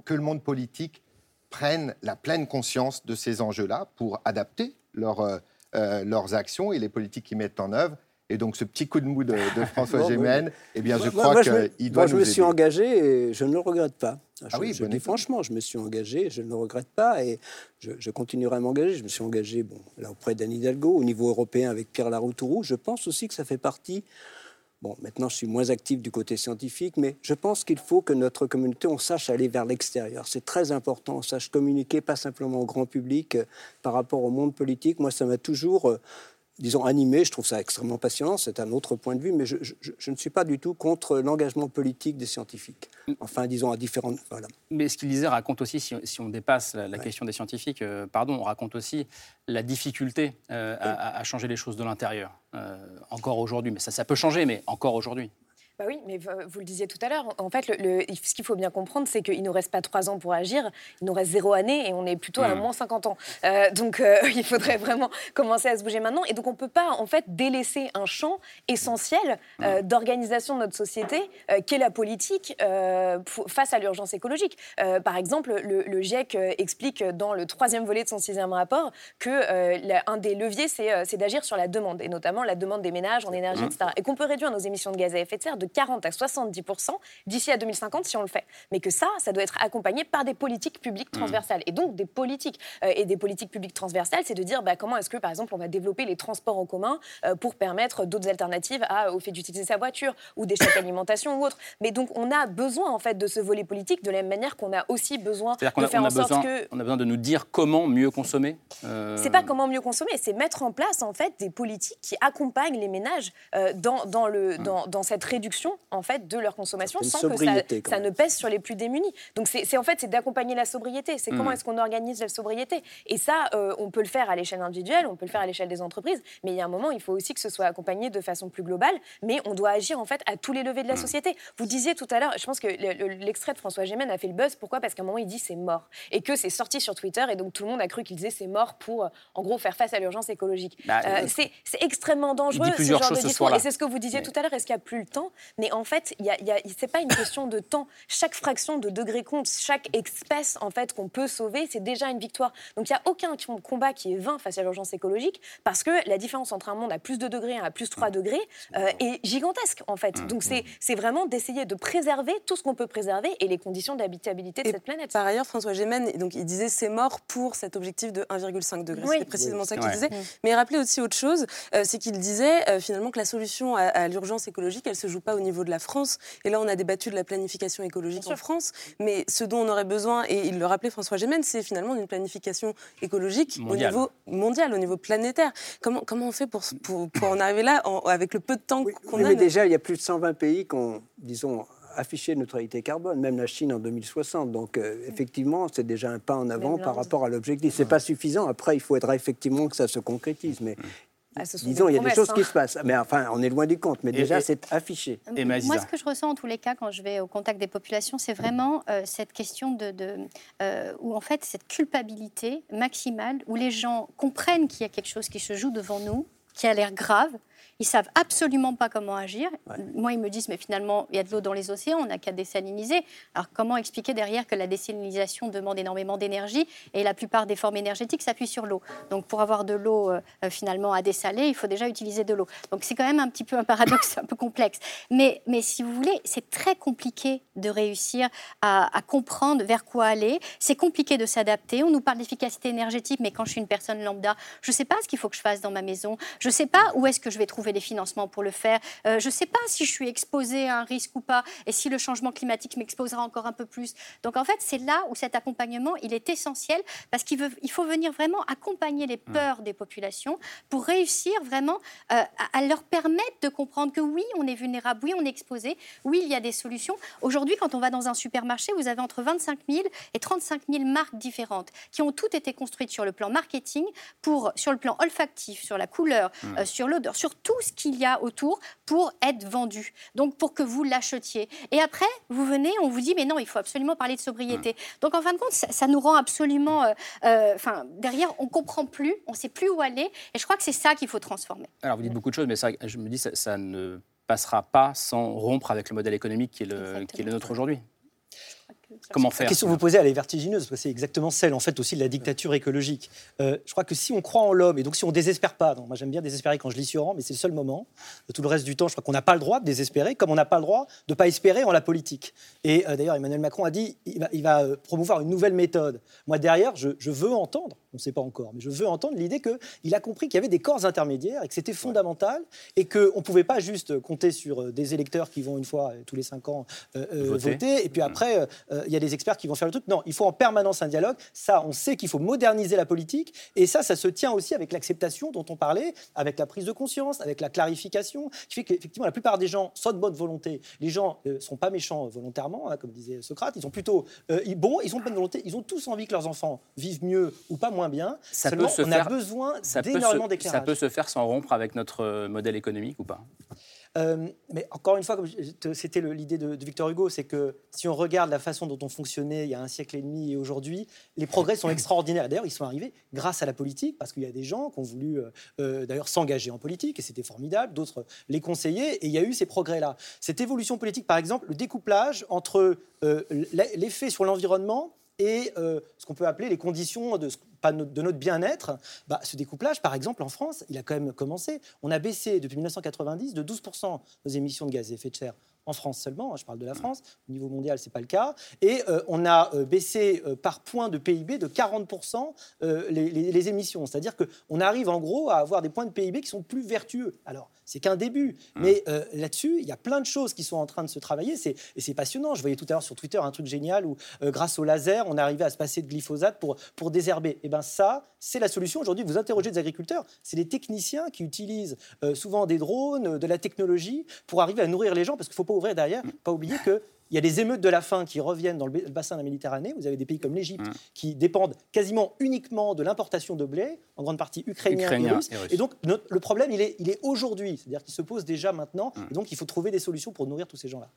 que le monde politique prenne la pleine conscience de ces enjeux-là pour adapter leur, euh, euh, leurs actions et les politiques qu'ils mettent en œuvre. Et donc, ce petit coup de mou de, de François Bon, oui. Gémen, eh bien, je Moi- crois je qu'il doit moi, je nous me suis engagé et je ne le regrette pas. Je, Ah oui, je bonne dis franchement, je me suis engagé, je ne le regrette pas et je, je continuerai à m'engager. Je me suis engagé bon, là, auprès d'Anne Hidalgo, au niveau européen avec Pierre Laroutourou. Je pense aussi que ça fait partie. Bon, maintenant, je suis moins actif du côté scientifique, mais je pense qu'il faut que notre communauté, on sache aller vers l'extérieur. C'est très important, on sache communiquer, pas simplement au grand public, euh, par rapport au monde politique. Moi, ça m'a toujours, euh, disons, animé. Je trouve ça extrêmement passionnant. C'est un autre point de vue, mais je, je- je- je ne suis pas du tout contre l'engagement politique des scientifiques. Enfin, disons, à différentes. Voilà. Mais ce qu'il disait raconte aussi, si, si on dépasse la, la question des scientifiques, euh, pardon, on raconte aussi la difficulté euh, à changer les choses de l'intérieur. Euh, encore aujourd'hui, mais ça, ça peut changer, mais encore aujourd'hui. Bah oui, mais vous le disiez tout à l'heure. En fait, le, le- ce qu'il faut bien comprendre, c'est qu'il ne nous reste pas trois ans pour agir, il nous reste zéro année et on est plutôt à Mm. moins 50 ans. Euh, donc, euh, il faudrait vraiment commencer à se bouger maintenant. Et donc, on ne peut pas, en fait, délaisser un champ essentiel euh, d'organisation de notre société, qu'est la politique, face à l'urgence écologique. Par exemple, le, le GIEC explique dans le troisième volet de son sixième rapport que la- un des leviers, c'est d'agir sur la demande, et notamment la demande des ménages en énergie, etc. Et qu'on peut réduire nos émissions de gaz à effet de serre de 40 à 70 d'ici à 2050 si on le fait. Mais que ça, ça doit être accompagné par des politiques publiques transversales. Et donc des politiques. Euh, et des politiques publiques transversales, c'est de dire bah, comment est-ce que, par exemple, on va développer les transports en commun euh, pour permettre d'autres alternatives à- au fait d'utiliser sa voiture ou des chèques alimentation ou autre. Mais donc on a besoin, en fait, de ce volet politique de la même manière qu'on a aussi besoin de a, faire en sorte besoin, que... on a besoin de nous dire comment mieux consommer. euh, C'est pas comment mieux consommer, c'est mettre en place en fait des politiques qui accompagnent les ménages euh, dans, dans, le, dans, dans cette réduction en fait de leur consommation sans que ça, ne pèse sur les plus démunis. Donc c'est en fait c'est d'accompagner la sobriété. C'est comment Mm. est-ce qu'on organise la sobriété. Et ça, euh, on peut le faire à l'échelle individuelle, on peut le faire à l'échelle des entreprises, mais il y a un moment, il faut aussi que ce soit accompagné de façon plus globale. Mais on doit agir en fait à tous les levées de la société. Vous disiez tout à l'heure, je pense que le- le- l'extrait de François Gémen a fait le buzz. Pourquoi? Parce qu'à un moment il dit c'est mort et que c'est sorti sur Twitter et donc tout le monde a cru qu'il disait c'est mort pour euh, en gros faire face à l'urgence écologique. Bah, Euh, c'est extrêmement dangereux ce genre de discours. Et c'est ce que vous disiez Mais- tout à l'heure. Est-ce qu'il n'y a plus le temps Mais en fait, il c'est pas une question de temps. Chaque fraction de degré compte. Chaque espèce en fait qu'on peut sauver, c'est déjà une victoire. Donc il n'y a aucun combat qui est vain face à l'urgence écologique parce que la différence entre un monde à plus de degrés et un à plus 3 degrés euh, est gigantesque en fait. Donc c'est c'est vraiment d'essayer de préserver tout ce qu'on peut préserver et les conditions d'habitabilité de cette planète. Par ailleurs, François Gémen, donc, il disait c'est mort pour cet objectif de 1,5 degré. Oui. C'était précisément Oui. ça qu'il Ouais. disait. Mm. Mais il rappelait aussi autre chose, euh, c'est qu'il disait euh, finalement que la solution à, à l'urgence écologique, elle se joue pas au niveau de la France. Et là, on a débattu de la planification écologique en France. Mais ce dont on aurait besoin, et il le rappelait François Gémen, c'est finalement d'une planification écologique au niveau mondial, au niveau planétaire. Comment, comment on fait pour, pour, pour en arriver là en- avec le peu de temps qu'on Oui, a mais déjà, il y a plus de 120 pays qui ont, disons, affiché neutralité carbone, même la Chine en 2060. Donc, euh, effectivement, c'est déjà un pas en avant par rapport à l'objectif. C'est pas suffisant. Après, il faudra effectivement que ça se concrétise. Mais Ah, disons, il y a des choses hein. qui se passent. Mais enfin, on est loin du compte. Mais Et- déjà, c'est affiché. Moi, ce que je ressens en tous les cas quand je vais au contact des populations, c'est vraiment euh, cette question de, de, euh, où en fait cette culpabilité maximale, où les gens comprennent qu'il y a quelque chose qui se joue devant nous, qui a l'air grave. Ils savent absolument pas comment agir. Moi, ils me disent, mais finalement, il y a de l'eau dans les océans, on n'a qu'à désaliniser. Alors, comment expliquer derrière que la désalinisation demande énormément d'énergie et la plupart des formes énergétiques s'appuient sur l'eau? Donc, pour avoir de l'eau euh, euh, finalement à dessaler, il faut déjà utiliser de l'eau. Donc, c'est quand même un petit peu un paradoxe, un peu complexe. Mais, mais si vous voulez, c'est très compliqué de réussir à, à comprendre vers quoi aller. C'est compliqué de s'adapter. On nous parle d'efficacité énergétique, mais quand je suis une personne lambda, je ne sais pas ce qu'il faut que je fasse dans ma maison. Je ne sais pas où est-ce que je vais trouver trouver les financements pour le faire. Euh, je ne sais pas si je suis exposée à un risque ou pas, et si le changement climatique m'exposera encore un peu plus. Donc en fait, c'est là où cet accompagnement, il est essentiel, parce qu'il il faut venir vraiment accompagner les Mmh. peurs des populations pour réussir vraiment euh, à, à leur permettre de comprendre que oui, on est vulnérable, oui, on est exposé, oui, il y a des solutions. Aujourd'hui, quand on va dans un supermarché, vous avez entre 25 000 et 35 000 marques différentes qui ont toutes été construites sur le plan marketing, pour, sur le plan olfactif, sur la couleur, euh, sur l'odeur, sur tout ce qu'il y a autour pour être vendu. Donc pour que vous l'achetiez. Et après, vous venez, on vous dit, mais non, il faut absolument parler de sobriété. Donc en fin de compte, ça, ça nous rend absolument... euh, euh, Enfin, derrière, on comprend plus, on sait plus où aller. Et je crois que c'est ça qu'il faut transformer. Alors, vous dites beaucoup de choses, mais ça, je me dis, ça, ça ne passera pas sans rompre avec le modèle économique qui est le, qui est le nôtre aujourd'hui. Comment faire La question que vous posez, elle est vertigineuse, parce que c'est exactement celle, en fait, aussi de la dictature écologique. Euh, je crois que si on croit en l'homme, et donc si on désespère pas, donc moi j'aime bien désespérer quand je lis sur Oran, mais c'est le seul moment. Tout le reste du temps, je crois qu'on n'a pas le droit de désespérer, comme on n'a pas le droit de ne pas espérer en la politique. Et euh, d'ailleurs, Emmanuel Macron a dit il va, il va, euh, promouvoir une nouvelle méthode. Moi, derrière, je, je veux entendre, on ne sait pas encore, mais je veux entendre l'idée qu'il a compris qu'il y avait des corps intermédiaires et que c'était fondamental et qu'on ne pouvait pas juste compter sur des électeurs qui vont une fois tous les cinq ans euh, Voter. voter, et puis après, euh, euh, il y a des experts qui vont faire le truc. Non, il faut en permanence un dialogue. Ça, on sait qu'il faut moderniser la politique, et ça, ça se tient aussi avec l'acceptation dont on parlait, avec la prise de conscience, avec la clarification, qui fait qu'effectivement, la plupart des gens sont de bonne volonté. Les gens ne sont pas méchants euh, volontairement, hein, comme disait Socrate, ils sont plutôt euh, ils- bons, ils ont de bonne volonté, ils ont tous envie que leurs enfants vivent mieux ou pas moins bien. Ça Seulement, peut se on faire- a besoin d'énormément d'éclairage. Ça peut se faire sans rompre avec notre euh, modèle économique ou pas? Euh, mais encore une fois, c'était l'idée de, Victor Hugo, c'est que si on regarde la façon dont on fonctionnait il y a un siècle et demi et aujourd'hui, les progrès sont extraordinaires. D'ailleurs, ils sont arrivés grâce à la politique, parce qu'il y a des gens qui ont voulu euh, euh, d'ailleurs s'engager en politique, et c'était formidable, d'autres les conseillaient, et il y a eu ces progrès-là. Cette évolution politique, par exemple, le découplage entre l'e- l'effet sur l'environnement et euh, ce qu'on peut appeler les conditions de, de notre bien-être, bah, ce découplage, par exemple, en France, il a quand même commencé. On a baissé depuis 1990 de 12% nos émissions de gaz à effet de serre. En France seulement, hein, je parle de la France, au niveau mondial, ce n'est pas le cas. Et euh, on a euh, baissé euh, par point de PIB de 40% euh, les, les- les émissions. C'est-à-dire qu'on arrive en gros à avoir des points de PIB qui sont plus vertueux. Alors, c'est qu'un début. Mais euh, là-dessus, il y a plein de choses qui sont en train de se travailler. C'est- Et c'est passionnant. Je voyais tout à l'heure sur Twitter un truc génial où, euh, grâce au laser, on arrivait à se passer de glyphosate pour, pour désherber. Et bien ça, c'est la solution. Aujourd'hui, vous interrogez des agriculteurs, c'est des techniciens qui utilisent euh, souvent des drones, euh, de la technologie, pour arriver à nourrir les gens, parce qu'il ne faut pas ouvrir derrière, pas oublier que il y a des émeutes de la faim qui reviennent dans le ba- le bassin de la Méditerranée. Vous avez des pays comme l'Égypte qui dépendent quasiment uniquement de l'importation de blé, en grande partie ukrainien, Ukrainien et, russe. et russe. Et donc notre- le problème, il est, il est aujourd'hui, c'est-à-dire qu'il se pose déjà maintenant. Et donc il faut trouver des solutions pour nourrir tous ces gens-là.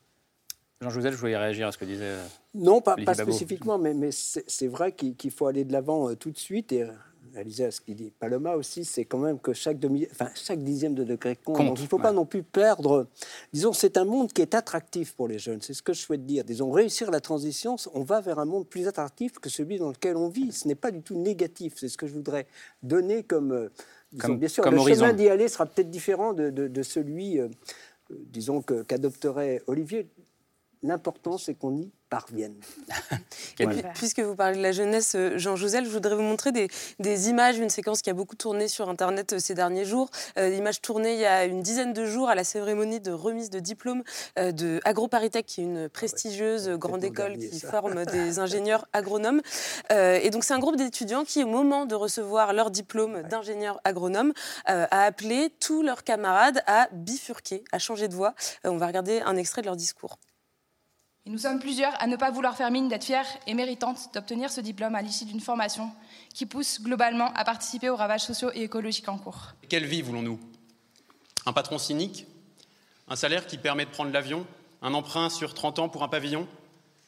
Jean-Joseph, je voulais réagir à ce que disait. euh, Non, pas, spécifiquement, mais, mais c'est vrai qu'il faut aller de l'avant euh, tout de suite. Et réaliser ce qu'il dit Paloma aussi, c'est quand même que chaque, demi, enfin, chaque dixième de degré compte. Compte, Donc il ne faut pas non plus perdre. Disons, c'est un monde qui est attractif pour les jeunes. C'est ce que je souhaite dire. Disons, réussir la transition, on va vers un monde plus attractif que celui dans lequel on vit. Ce n'est pas du tout négatif. C'est ce que je voudrais donner comme. euh, disons, Comme- bien sûr, comme le horizon. chemin d'y aller sera peut-être différent de, de- de celui, euh, disons, qu'adopterait Olivier. L'important, c'est qu'on y Et puis, puisque vous parlez de la jeunesse, euh, Jean Jouzel, je voudrais vous montrer des, des images, une séquence qui a beaucoup tourné sur Internet euh, ces derniers jours. Euh, L'image tournée il y a une dizaine de jours à la cérémonie de remise de diplôme euh, de AgroParisTech, qui est une prestigieuse euh, grande école dernier, qui ça. forme des ingénieurs agronomes. Euh, et donc c'est un groupe d'étudiants qui, au moment de recevoir leur diplôme d'ingénieur agronome, a appelé tous leurs camarades à bifurquer, à changer de voie. On va regarder un extrait de leur discours. Et nous sommes plusieurs à ne pas vouloir faire mine d'être fiers et méritantes d'obtenir ce diplôme à l'issue d'une formation qui pousse globalement à participer aux ravages sociaux et écologiques en cours. Quelle vie voulons-nous? Un patron cynique? Un salaire qui permet de prendre l'avion? Un emprunt sur 30 ans pour un pavillon?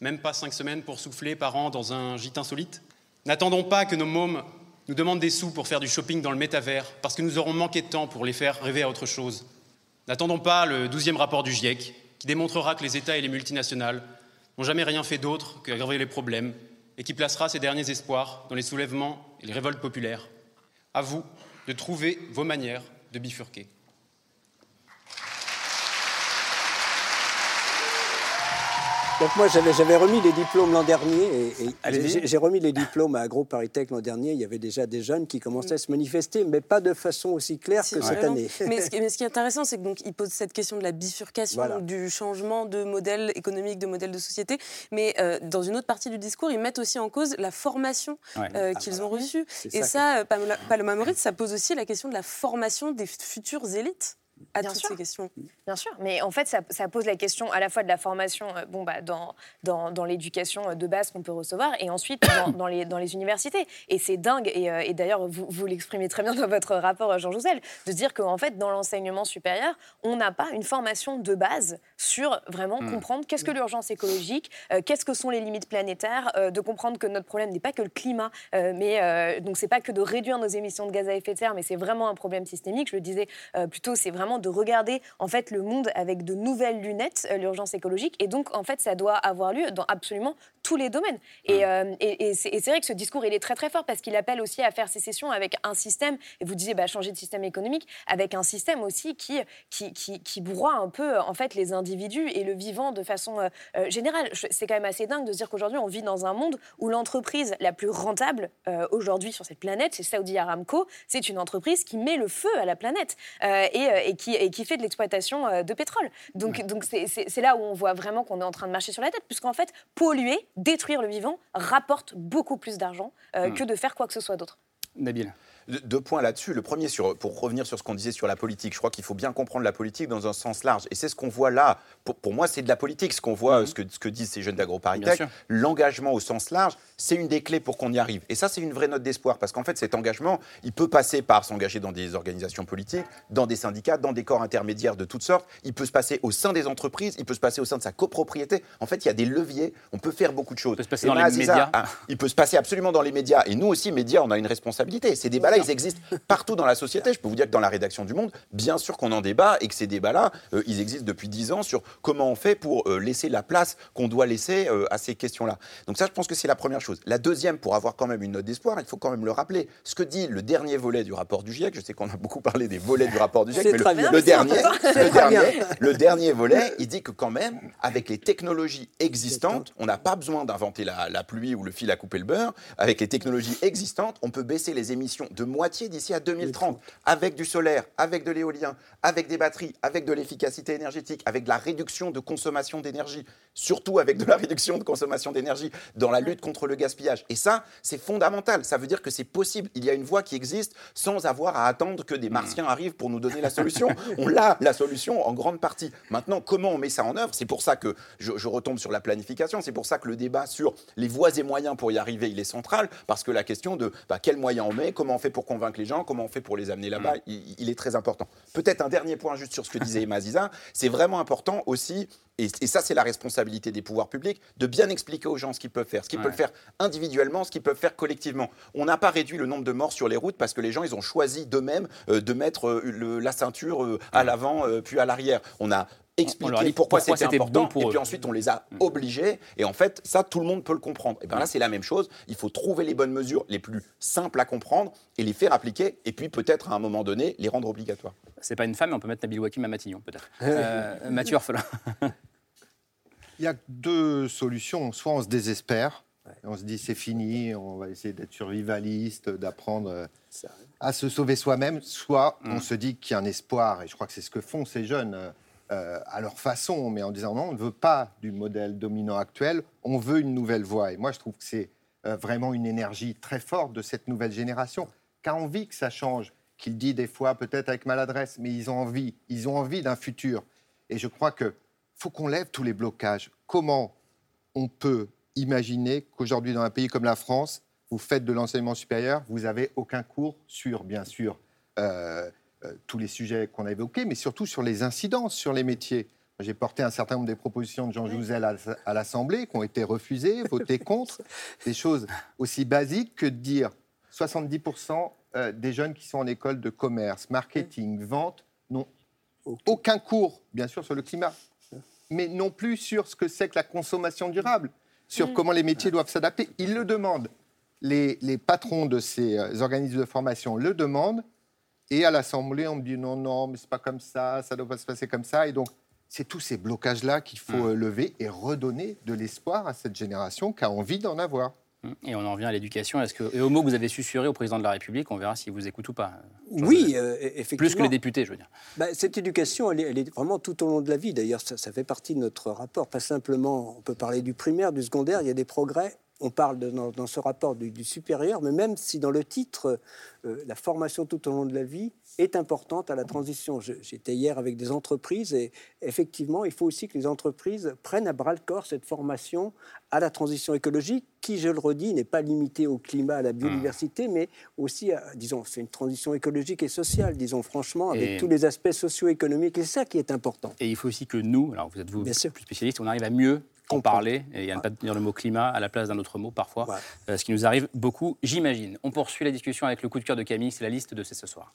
Même pas 5 semaines pour souffler par an dans un gîte insolite? N'attendons pas que nos mômes nous demandent des sous pour faire du shopping dans le métavers, parce que nous aurons manqué de temps pour les faire rêver à autre chose. N'attendons pas le 12e rapport du GIEC, qui démontrera que les États et les multinationales n'ont jamais rien fait d'autre qu'aggraver les problèmes, et qui placera ces derniers espoirs dans les soulèvements et les révoltes populaires. À vous de trouver vos manières de bifurquer. Donc moi, j'avais, remis les diplômes l'an dernier. Et, j'ai, remis les diplômes à AgroParisTech l'an dernier. Il y avait déjà des jeunes qui commençaient à se manifester, mais pas de façon aussi claire que cette année. Mais ce, qui, mais ce qui est intéressant, c'est qu'il pose cette question de la bifurcation, Voilà. du changement de modèle économique, de modèle de société. Mais euh, dans une autre partie du discours, ils mettent aussi en cause la formation Ouais. euh, Ah qu'ils ont reçue. Et ça ça, euh, Paloma, Paloma Moritz, ça pose aussi la question de la formation des futures élites à Bien toutes sûr. ces questions. Bien sûr, mais en fait, ça, ça pose la question à la fois de la formation euh, bon, bah, dans, dans, dans l'éducation euh, de base qu'on peut recevoir et ensuite dans, dans les, dans les universités. Et c'est dingue, et, euh, et d'ailleurs, vous, vous l'exprimez très bien dans votre rapport, Jean Jouzel, de dire qu'en fait, dans l'enseignement supérieur, on n'a pas une formation de base sur vraiment Mm. comprendre qu'est-ce que l'urgence écologique, euh, qu'est-ce que sont les limites planétaires, euh, de comprendre que notre problème n'est pas que le climat, mais donc c'est pas que de réduire nos émissions de gaz à effet de serre, mais c'est vraiment un problème systémique. Je le disais plutôt, c'est vraiment de regarder en fait le monde avec de nouvelles lunettes, euh, l'urgence écologique, et donc en fait ça doit avoir lieu dans absolument tous les domaines. Et, euh, et- et c'est vrai que ce discours il est très très fort parce qu'il appelle aussi à faire sécession avec un système, et vous disiez bah, changer de système économique, avec un système aussi qui, qui, qui, qui broie un peu en fait les individus et le vivant de façon euh, euh, générale. C'est quand même assez dingue de se dire qu'aujourd'hui on vit dans un monde où l'entreprise la plus rentable euh, aujourd'hui sur cette planète, c'est Saudi Aramco, c'est une entreprise qui met le feu à la planète euh, et, euh, et qui, et qui fait de l'exploitation euh, de pétrole. Donc donc c'est- là où on voit vraiment qu'on est en train de marcher sur la tête, puisqu'en fait polluer, détruire le vivant rapporte beaucoup plus d'argent euh, Hmm. que de faire quoi que ce soit d'autre. Nabil. Deux points là-dessus. Le premier, sur, pour revenir sur ce qu'on disait sur la politique, je crois qu'il faut bien comprendre la politique dans un sens large. Et c'est ce qu'on voit là. Pour, pour moi, c'est de la politique, ce qu'on voit, euh, ce, que, ce que disent ces jeunes d'AgroParisTech. L'engagement au sens large, c'est une des clés pour qu'on y arrive. Et ça, c'est une vraie note d'espoir. Parce qu'en fait, cet engagement, il peut passer par s'engager dans des organisations politiques, dans des syndicats, dans des corps intermédiaires de toutes sortes. Il peut se passer au sein des entreprises, il peut se passer au sein de sa copropriété. En fait, il y a des leviers. On peut faire beaucoup de choses. Il peut se passer dans les médias. il peut se passer absolument dans les médias. Et nous aussi, médias, on a une responsabilité. Ces débats-là, ils existent partout dans la société. Je peux vous dire que dans la rédaction du Monde, bien sûr qu'on en débat et que ces débats-là, euh, ils existent depuis dix ans sur comment on fait pour euh, laisser la place qu'on doit laisser euh, à ces questions-là. Donc ça, je pense que c'est la première chose. La deuxième, pour avoir quand même une note d'espoir, il faut quand même le rappeler. Ce que dit le dernier volet du rapport du GIEC, je sais qu'on a beaucoup parlé des volets du rapport du GIEC, mais le, bien. le dernier, C'est le, très bien. dernier, le dernier volet, il dit que quand même, avec les technologies existantes, on n'a pas besoin d'inventer la, la pluie ou le fil à couper le beurre. Avec les technologies existantes, on peut baisser les émissions de moitié d'ici à 2030, avec du solaire, avec de l'éolien, avec des batteries, avec de l'efficacité énergétique, avec de la réduction de consommation d'énergie, surtout avec de la réduction de consommation d'énergie dans la lutte contre le gaspillage. Et ça, c'est fondamental. Ça veut dire que c'est possible. Il y a une voie qui existe sans avoir à attendre que des martiens arrivent pour nous donner la solution. On l'a, la solution, en grande partie. Maintenant, comment on met ça en œuvre? C'est pour ça que je, je retombe sur la planification. C'est pour ça que le débat sur les voies et moyens pour y arriver, il est central. Parce que la question de bah, quels moyens on met, comment on fait pour convaincre les gens, comment on fait pour les amener là-bas, il, il est très important. Peut-être un dernier point juste sur ce que disait Emma Ziza. C'est vraiment important aussi, et, et ça c'est la responsabilité des pouvoirs publics, de bien expliquer aux gens ce qu'ils peuvent faire, ce qu'ils Ouais. peuvent faire individuellement, ce qu'ils peuvent faire collectivement. On n'a pas réduit le nombre de morts sur les routes parce que les gens, ils ont choisi d'eux-mêmes euh, de mettre euh, le- la ceinture euh, à l'avant puis à l'arrière. On a dit pourquoi, pourquoi c'était c'était important bon pour et puis ensuite on les a obligés et en fait ça tout le monde peut le comprendre. Et bien là c'est la même chose. Il faut trouver les bonnes mesures les plus simples à comprendre et les faire appliquer et puis peut-être à un moment donné les rendre obligatoires. C'est pas une femme, mais on peut mettre Nabil Wakim à Matignon, peut-être. Euh, Mathieu Orphelin. Il y a deux solutions. Soit on se désespère, on se dit c'est fini, on va essayer d'être survivaliste, d'apprendre euh, à se sauver soi-même. Soit on se dit qu'il y a un espoir, et je crois que c'est ce que font ces jeunes euh, à leur façon, mais en disant non, on ne veut pas du modèle dominant actuel, on veut une nouvelle voie. Et moi, je trouve que c'est euh, vraiment une énergie très forte de cette nouvelle génération, qui a envie que ça change, qu'il dit des fois peut-être avec maladresse, mais ils ont envie, ils ont envie d'un futur. Et je crois que faut qu'on lève tous les blocages. Comment on peut imaginer qu'aujourd'hui, dans un pays comme la France, vous faites de l'enseignement supérieur, vous n'avez aucun cours sur, bien sûr, euh, tous les sujets qu'on a évoqués, mais surtout sur les incidences sur les métiers. J'ai porté un certain nombre des propositions de Jean Jouzel à, l'Assemblée qui ont été refusées, votées contre. Des choses aussi basiques que de dire 70% euh, des jeunes qui sont en école de commerce, marketing, vente, n'ont aucun cours, bien sûr, sur le climat, mais non plus sur ce que c'est que la consommation durable, sur comment les métiers doivent s'adapter. Ils le demandent. Les, les patrons de ces euh, organismes de formation le demandent. Et à l'Assemblée, on me dit non, non, mais c'est pas comme ça, ça doit pas se passer comme ça. Et donc, c'est tous ces blocages-là qu'il faut Mm. euh, lever et redonner de l'espoir à cette génération qui a envie d'en avoir. Et on en vient à l'éducation. Est-ce que, et au mot que vous avez susurré au président de la République, on verra s'il vous écoute ou pas. Oui, euh, effectivement. Plus que les députés, je veux dire. Bah, cette éducation, elle est, elle est vraiment tout au long de la vie. D'ailleurs, ça, ça fait partie de notre rapport. Pas simplement, on peut parler du primaire, du secondaire, il y a des progrès. On parle de- dans, dans ce rapport du, du supérieur, mais même si dans le titre, euh, la formation tout au long de la vie est importante à la transition. J'étais hier avec des entreprises et effectivement, il faut aussi que les entreprises prennent à bras le corps cette formation à la transition écologique, qui, je le redis, n'est pas limitée au climat, à la biodiversité, mais aussi, à, disons, c'est une transition écologique et sociale, disons franchement, avec Et- tous les aspects socio-économiques. Et c'est ça qui est important. Et il faut aussi que nous, alors vous êtes vous Bien plus sûr. spécialistes, on arrive à mieux en parler et à ne pas dire le mot climat à la place d'un autre mot parfois, euh, ce qui nous arrive beaucoup, j'imagine. On poursuit la discussion avec le coup de cœur de Camille, c'est la liste de C'est ce soir.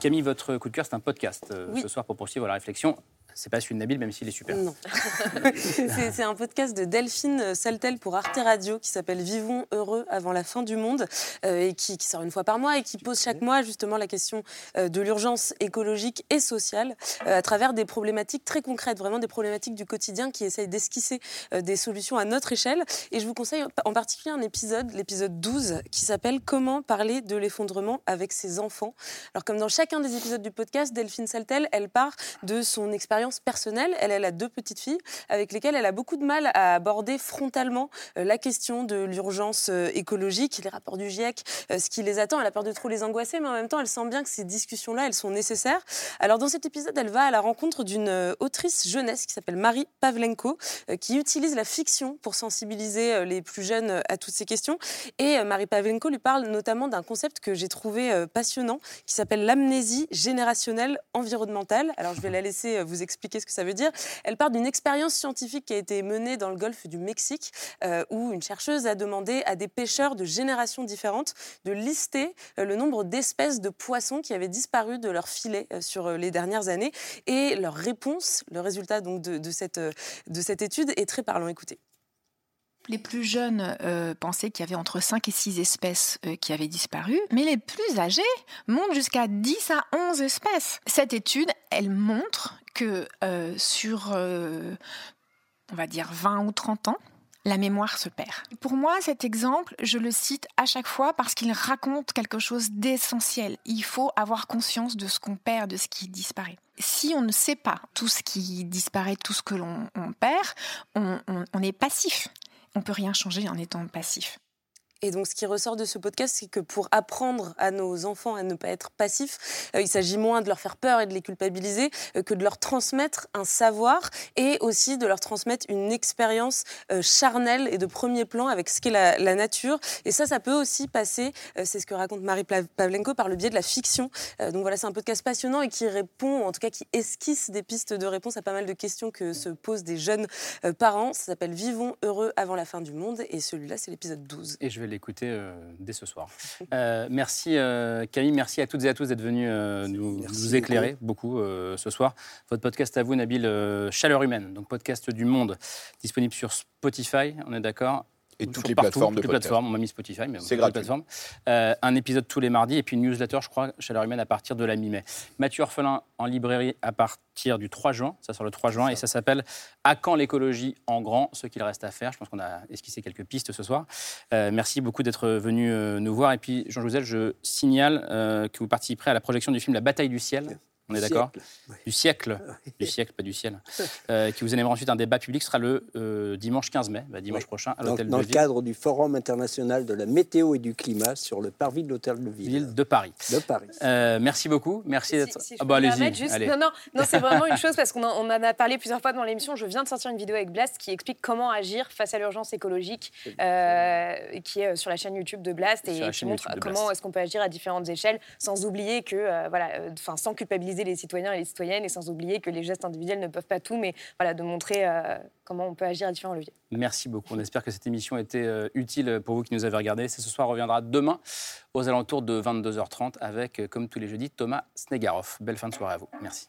Camille, votre coup de cœur, c'est un podcast euh, Oui. ce soir pour poursuivre la réflexion. C'est pas celui de Nabil, même s'il est super. Non. c'est un podcast de Delphine Saltel pour Arte Radio qui s'appelle Vivons heureux avant la fin du monde euh, et qui, qui sort une fois par mois et qui pose chaque mois justement la question euh, de l'urgence écologique et sociale euh, à travers des problématiques très concrètes, vraiment des problématiques du quotidien qui essayent d'esquisser des solutions à notre échelle. Et je vous conseille en particulier un épisode, l'épisode 12, qui s'appelle Comment parler de l'effondrement avec ses enfants. Alors comme dans chacun des épisodes du podcast, Delphine Saltel, elle part de son expérience personnelle. Elle, elle a deux petites filles avec lesquelles elle a beaucoup de mal à aborder frontalement euh, la question de l'urgence euh, écologique, les rapports du GIEC, euh, ce qui les attend. Elle a peur de trop les angoisser, mais en même temps, elle sent bien que ces discussions-là, elles sont nécessaires. Alors dans cet épisode, elle va à la rencontre d'une autrice jeunesse qui s'appelle Marie Pavlenko, qui utilise la fiction pour sensibiliser les plus jeunes à toutes ces questions. Et Marie Pavlenko lui parle notamment d'un concept que j'ai trouvé passionnant, qui s'appelle l'amnésie générationnelle environnementale. Alors je vais la laisser vous expliquer ce que ça veut dire. Elle part d'une expérience scientifique qui a été menée dans le golfe du Mexique, euh, où une chercheuse a demandé à des pêcheurs de générations différentes de lister euh, le nombre d'espèces de poissons qui avaient disparu de leur filet euh, sur les dernières années. Et leur réponse, le résultat donc de, cette, de cette étude est très parlant. Écoutez. Les plus jeunes euh, pensaient qu'il y avait entre 5 et 6 espèces euh, qui avaient disparu, mais les plus âgés montent jusqu'à 10 à 11 espèces. Cette étude, elle montre que euh, sur, on va dire, 20 ou 30 ans, la mémoire se perd. Pour moi, cet exemple, je le cite à chaque fois parce qu'il raconte quelque chose d'essentiel. Il faut avoir conscience de ce qu'on perd, de ce qui disparaît. Si on ne sait pas tout ce qui disparaît, tout ce que l'on on perd, on est passif. On peut rien changer en étant passif. Et donc, ce qui ressort de ce podcast, c'est que pour apprendre à nos enfants à ne pas être passifs, euh, il s'agit moins de leur faire peur et de les culpabiliser euh, que de leur transmettre un savoir et aussi de leur transmettre une expérience euh, charnelle et de premier plan avec ce qu'est la, nature. Et ça, ça peut aussi passer, c'est ce que raconte Marie Pavlenko, par le biais de la fiction. Donc voilà, c'est un podcast passionnant et qui répond, en tout cas qui esquisse des pistes de réponse à pas mal de questions que se posent des jeunes parents. Ça s'appelle Vivons heureux avant la fin du monde et celui-là, c'est l'épisode 12. Et je vais l'écouter euh, dès ce soir. Euh, merci euh, Camille, merci à toutes et à tous d'être venus nous, nous éclairer beaucoup, ce soir. Votre podcast à vous, Nabil, Chaleur Humaine, donc podcast du Monde, disponible sur Spotify, on est d'accord Et toutes les partout, plateformes de toutes les plateformes, on m'a mis Spotify, mais C'est gratuit. plateformes. Euh, un épisode tous les mardis et puis une newsletter, je crois, Chaleur Humaine à partir de la mi-mai. Mathieu Orphelin en librairie à partir du 3 juin, ça sort le 3 juin, et ça s'appelle À quand l'écologie en grand Ce qu'il reste à faire? Je pense qu'on a esquissé quelques pistes ce soir. Euh, merci beaucoup d'être venu euh, nous voir. Et puis, Jean Jouzel, je signale euh, que vous participerez à la projection du film La bataille du ciel. On est d'accord Du siècle. Du siècle, pas du ciel. Euh, qui vous animera ensuite un débat public, sera le euh, dimanche 15 mai, bah, dimanche Oui. prochain, à Dans, l'hôtel dans de le ville. cadre du Forum international de la météo et du climat sur le parvis de l'hôtel de ville. Ville de Paris. De Paris. Euh, merci beaucoup. Merci d'être. Si je Ah bah, allez-y. juste- allez. Non, non, non c'est vraiment une chose parce qu'on en, a parlé plusieurs fois dans l'émission. Je viens de sortir une vidéo avec Blast qui explique comment agir face à l'urgence écologique, euh, qui est sur la chaîne YouTube de Blast Sur et la qui chaîne montre comment est-ce qu'on peut agir à différentes échelles, sans oublier que, euh, voilà, euh, enfin, sans culpabiliser les citoyens et les citoyennes et sans oublier que les gestes individuels ne peuvent pas tout, mais voilà, de montrer euh, comment on peut agir à différents leviers. Merci beaucoup. On espère que cette émission était euh, utile pour vous qui nous avez regardé. C'est ce soir reviendra demain aux alentours de 22h30 avec, euh, comme tous les jeudis, Thomas Snegarov. Belle fin de soirée à vous. Merci.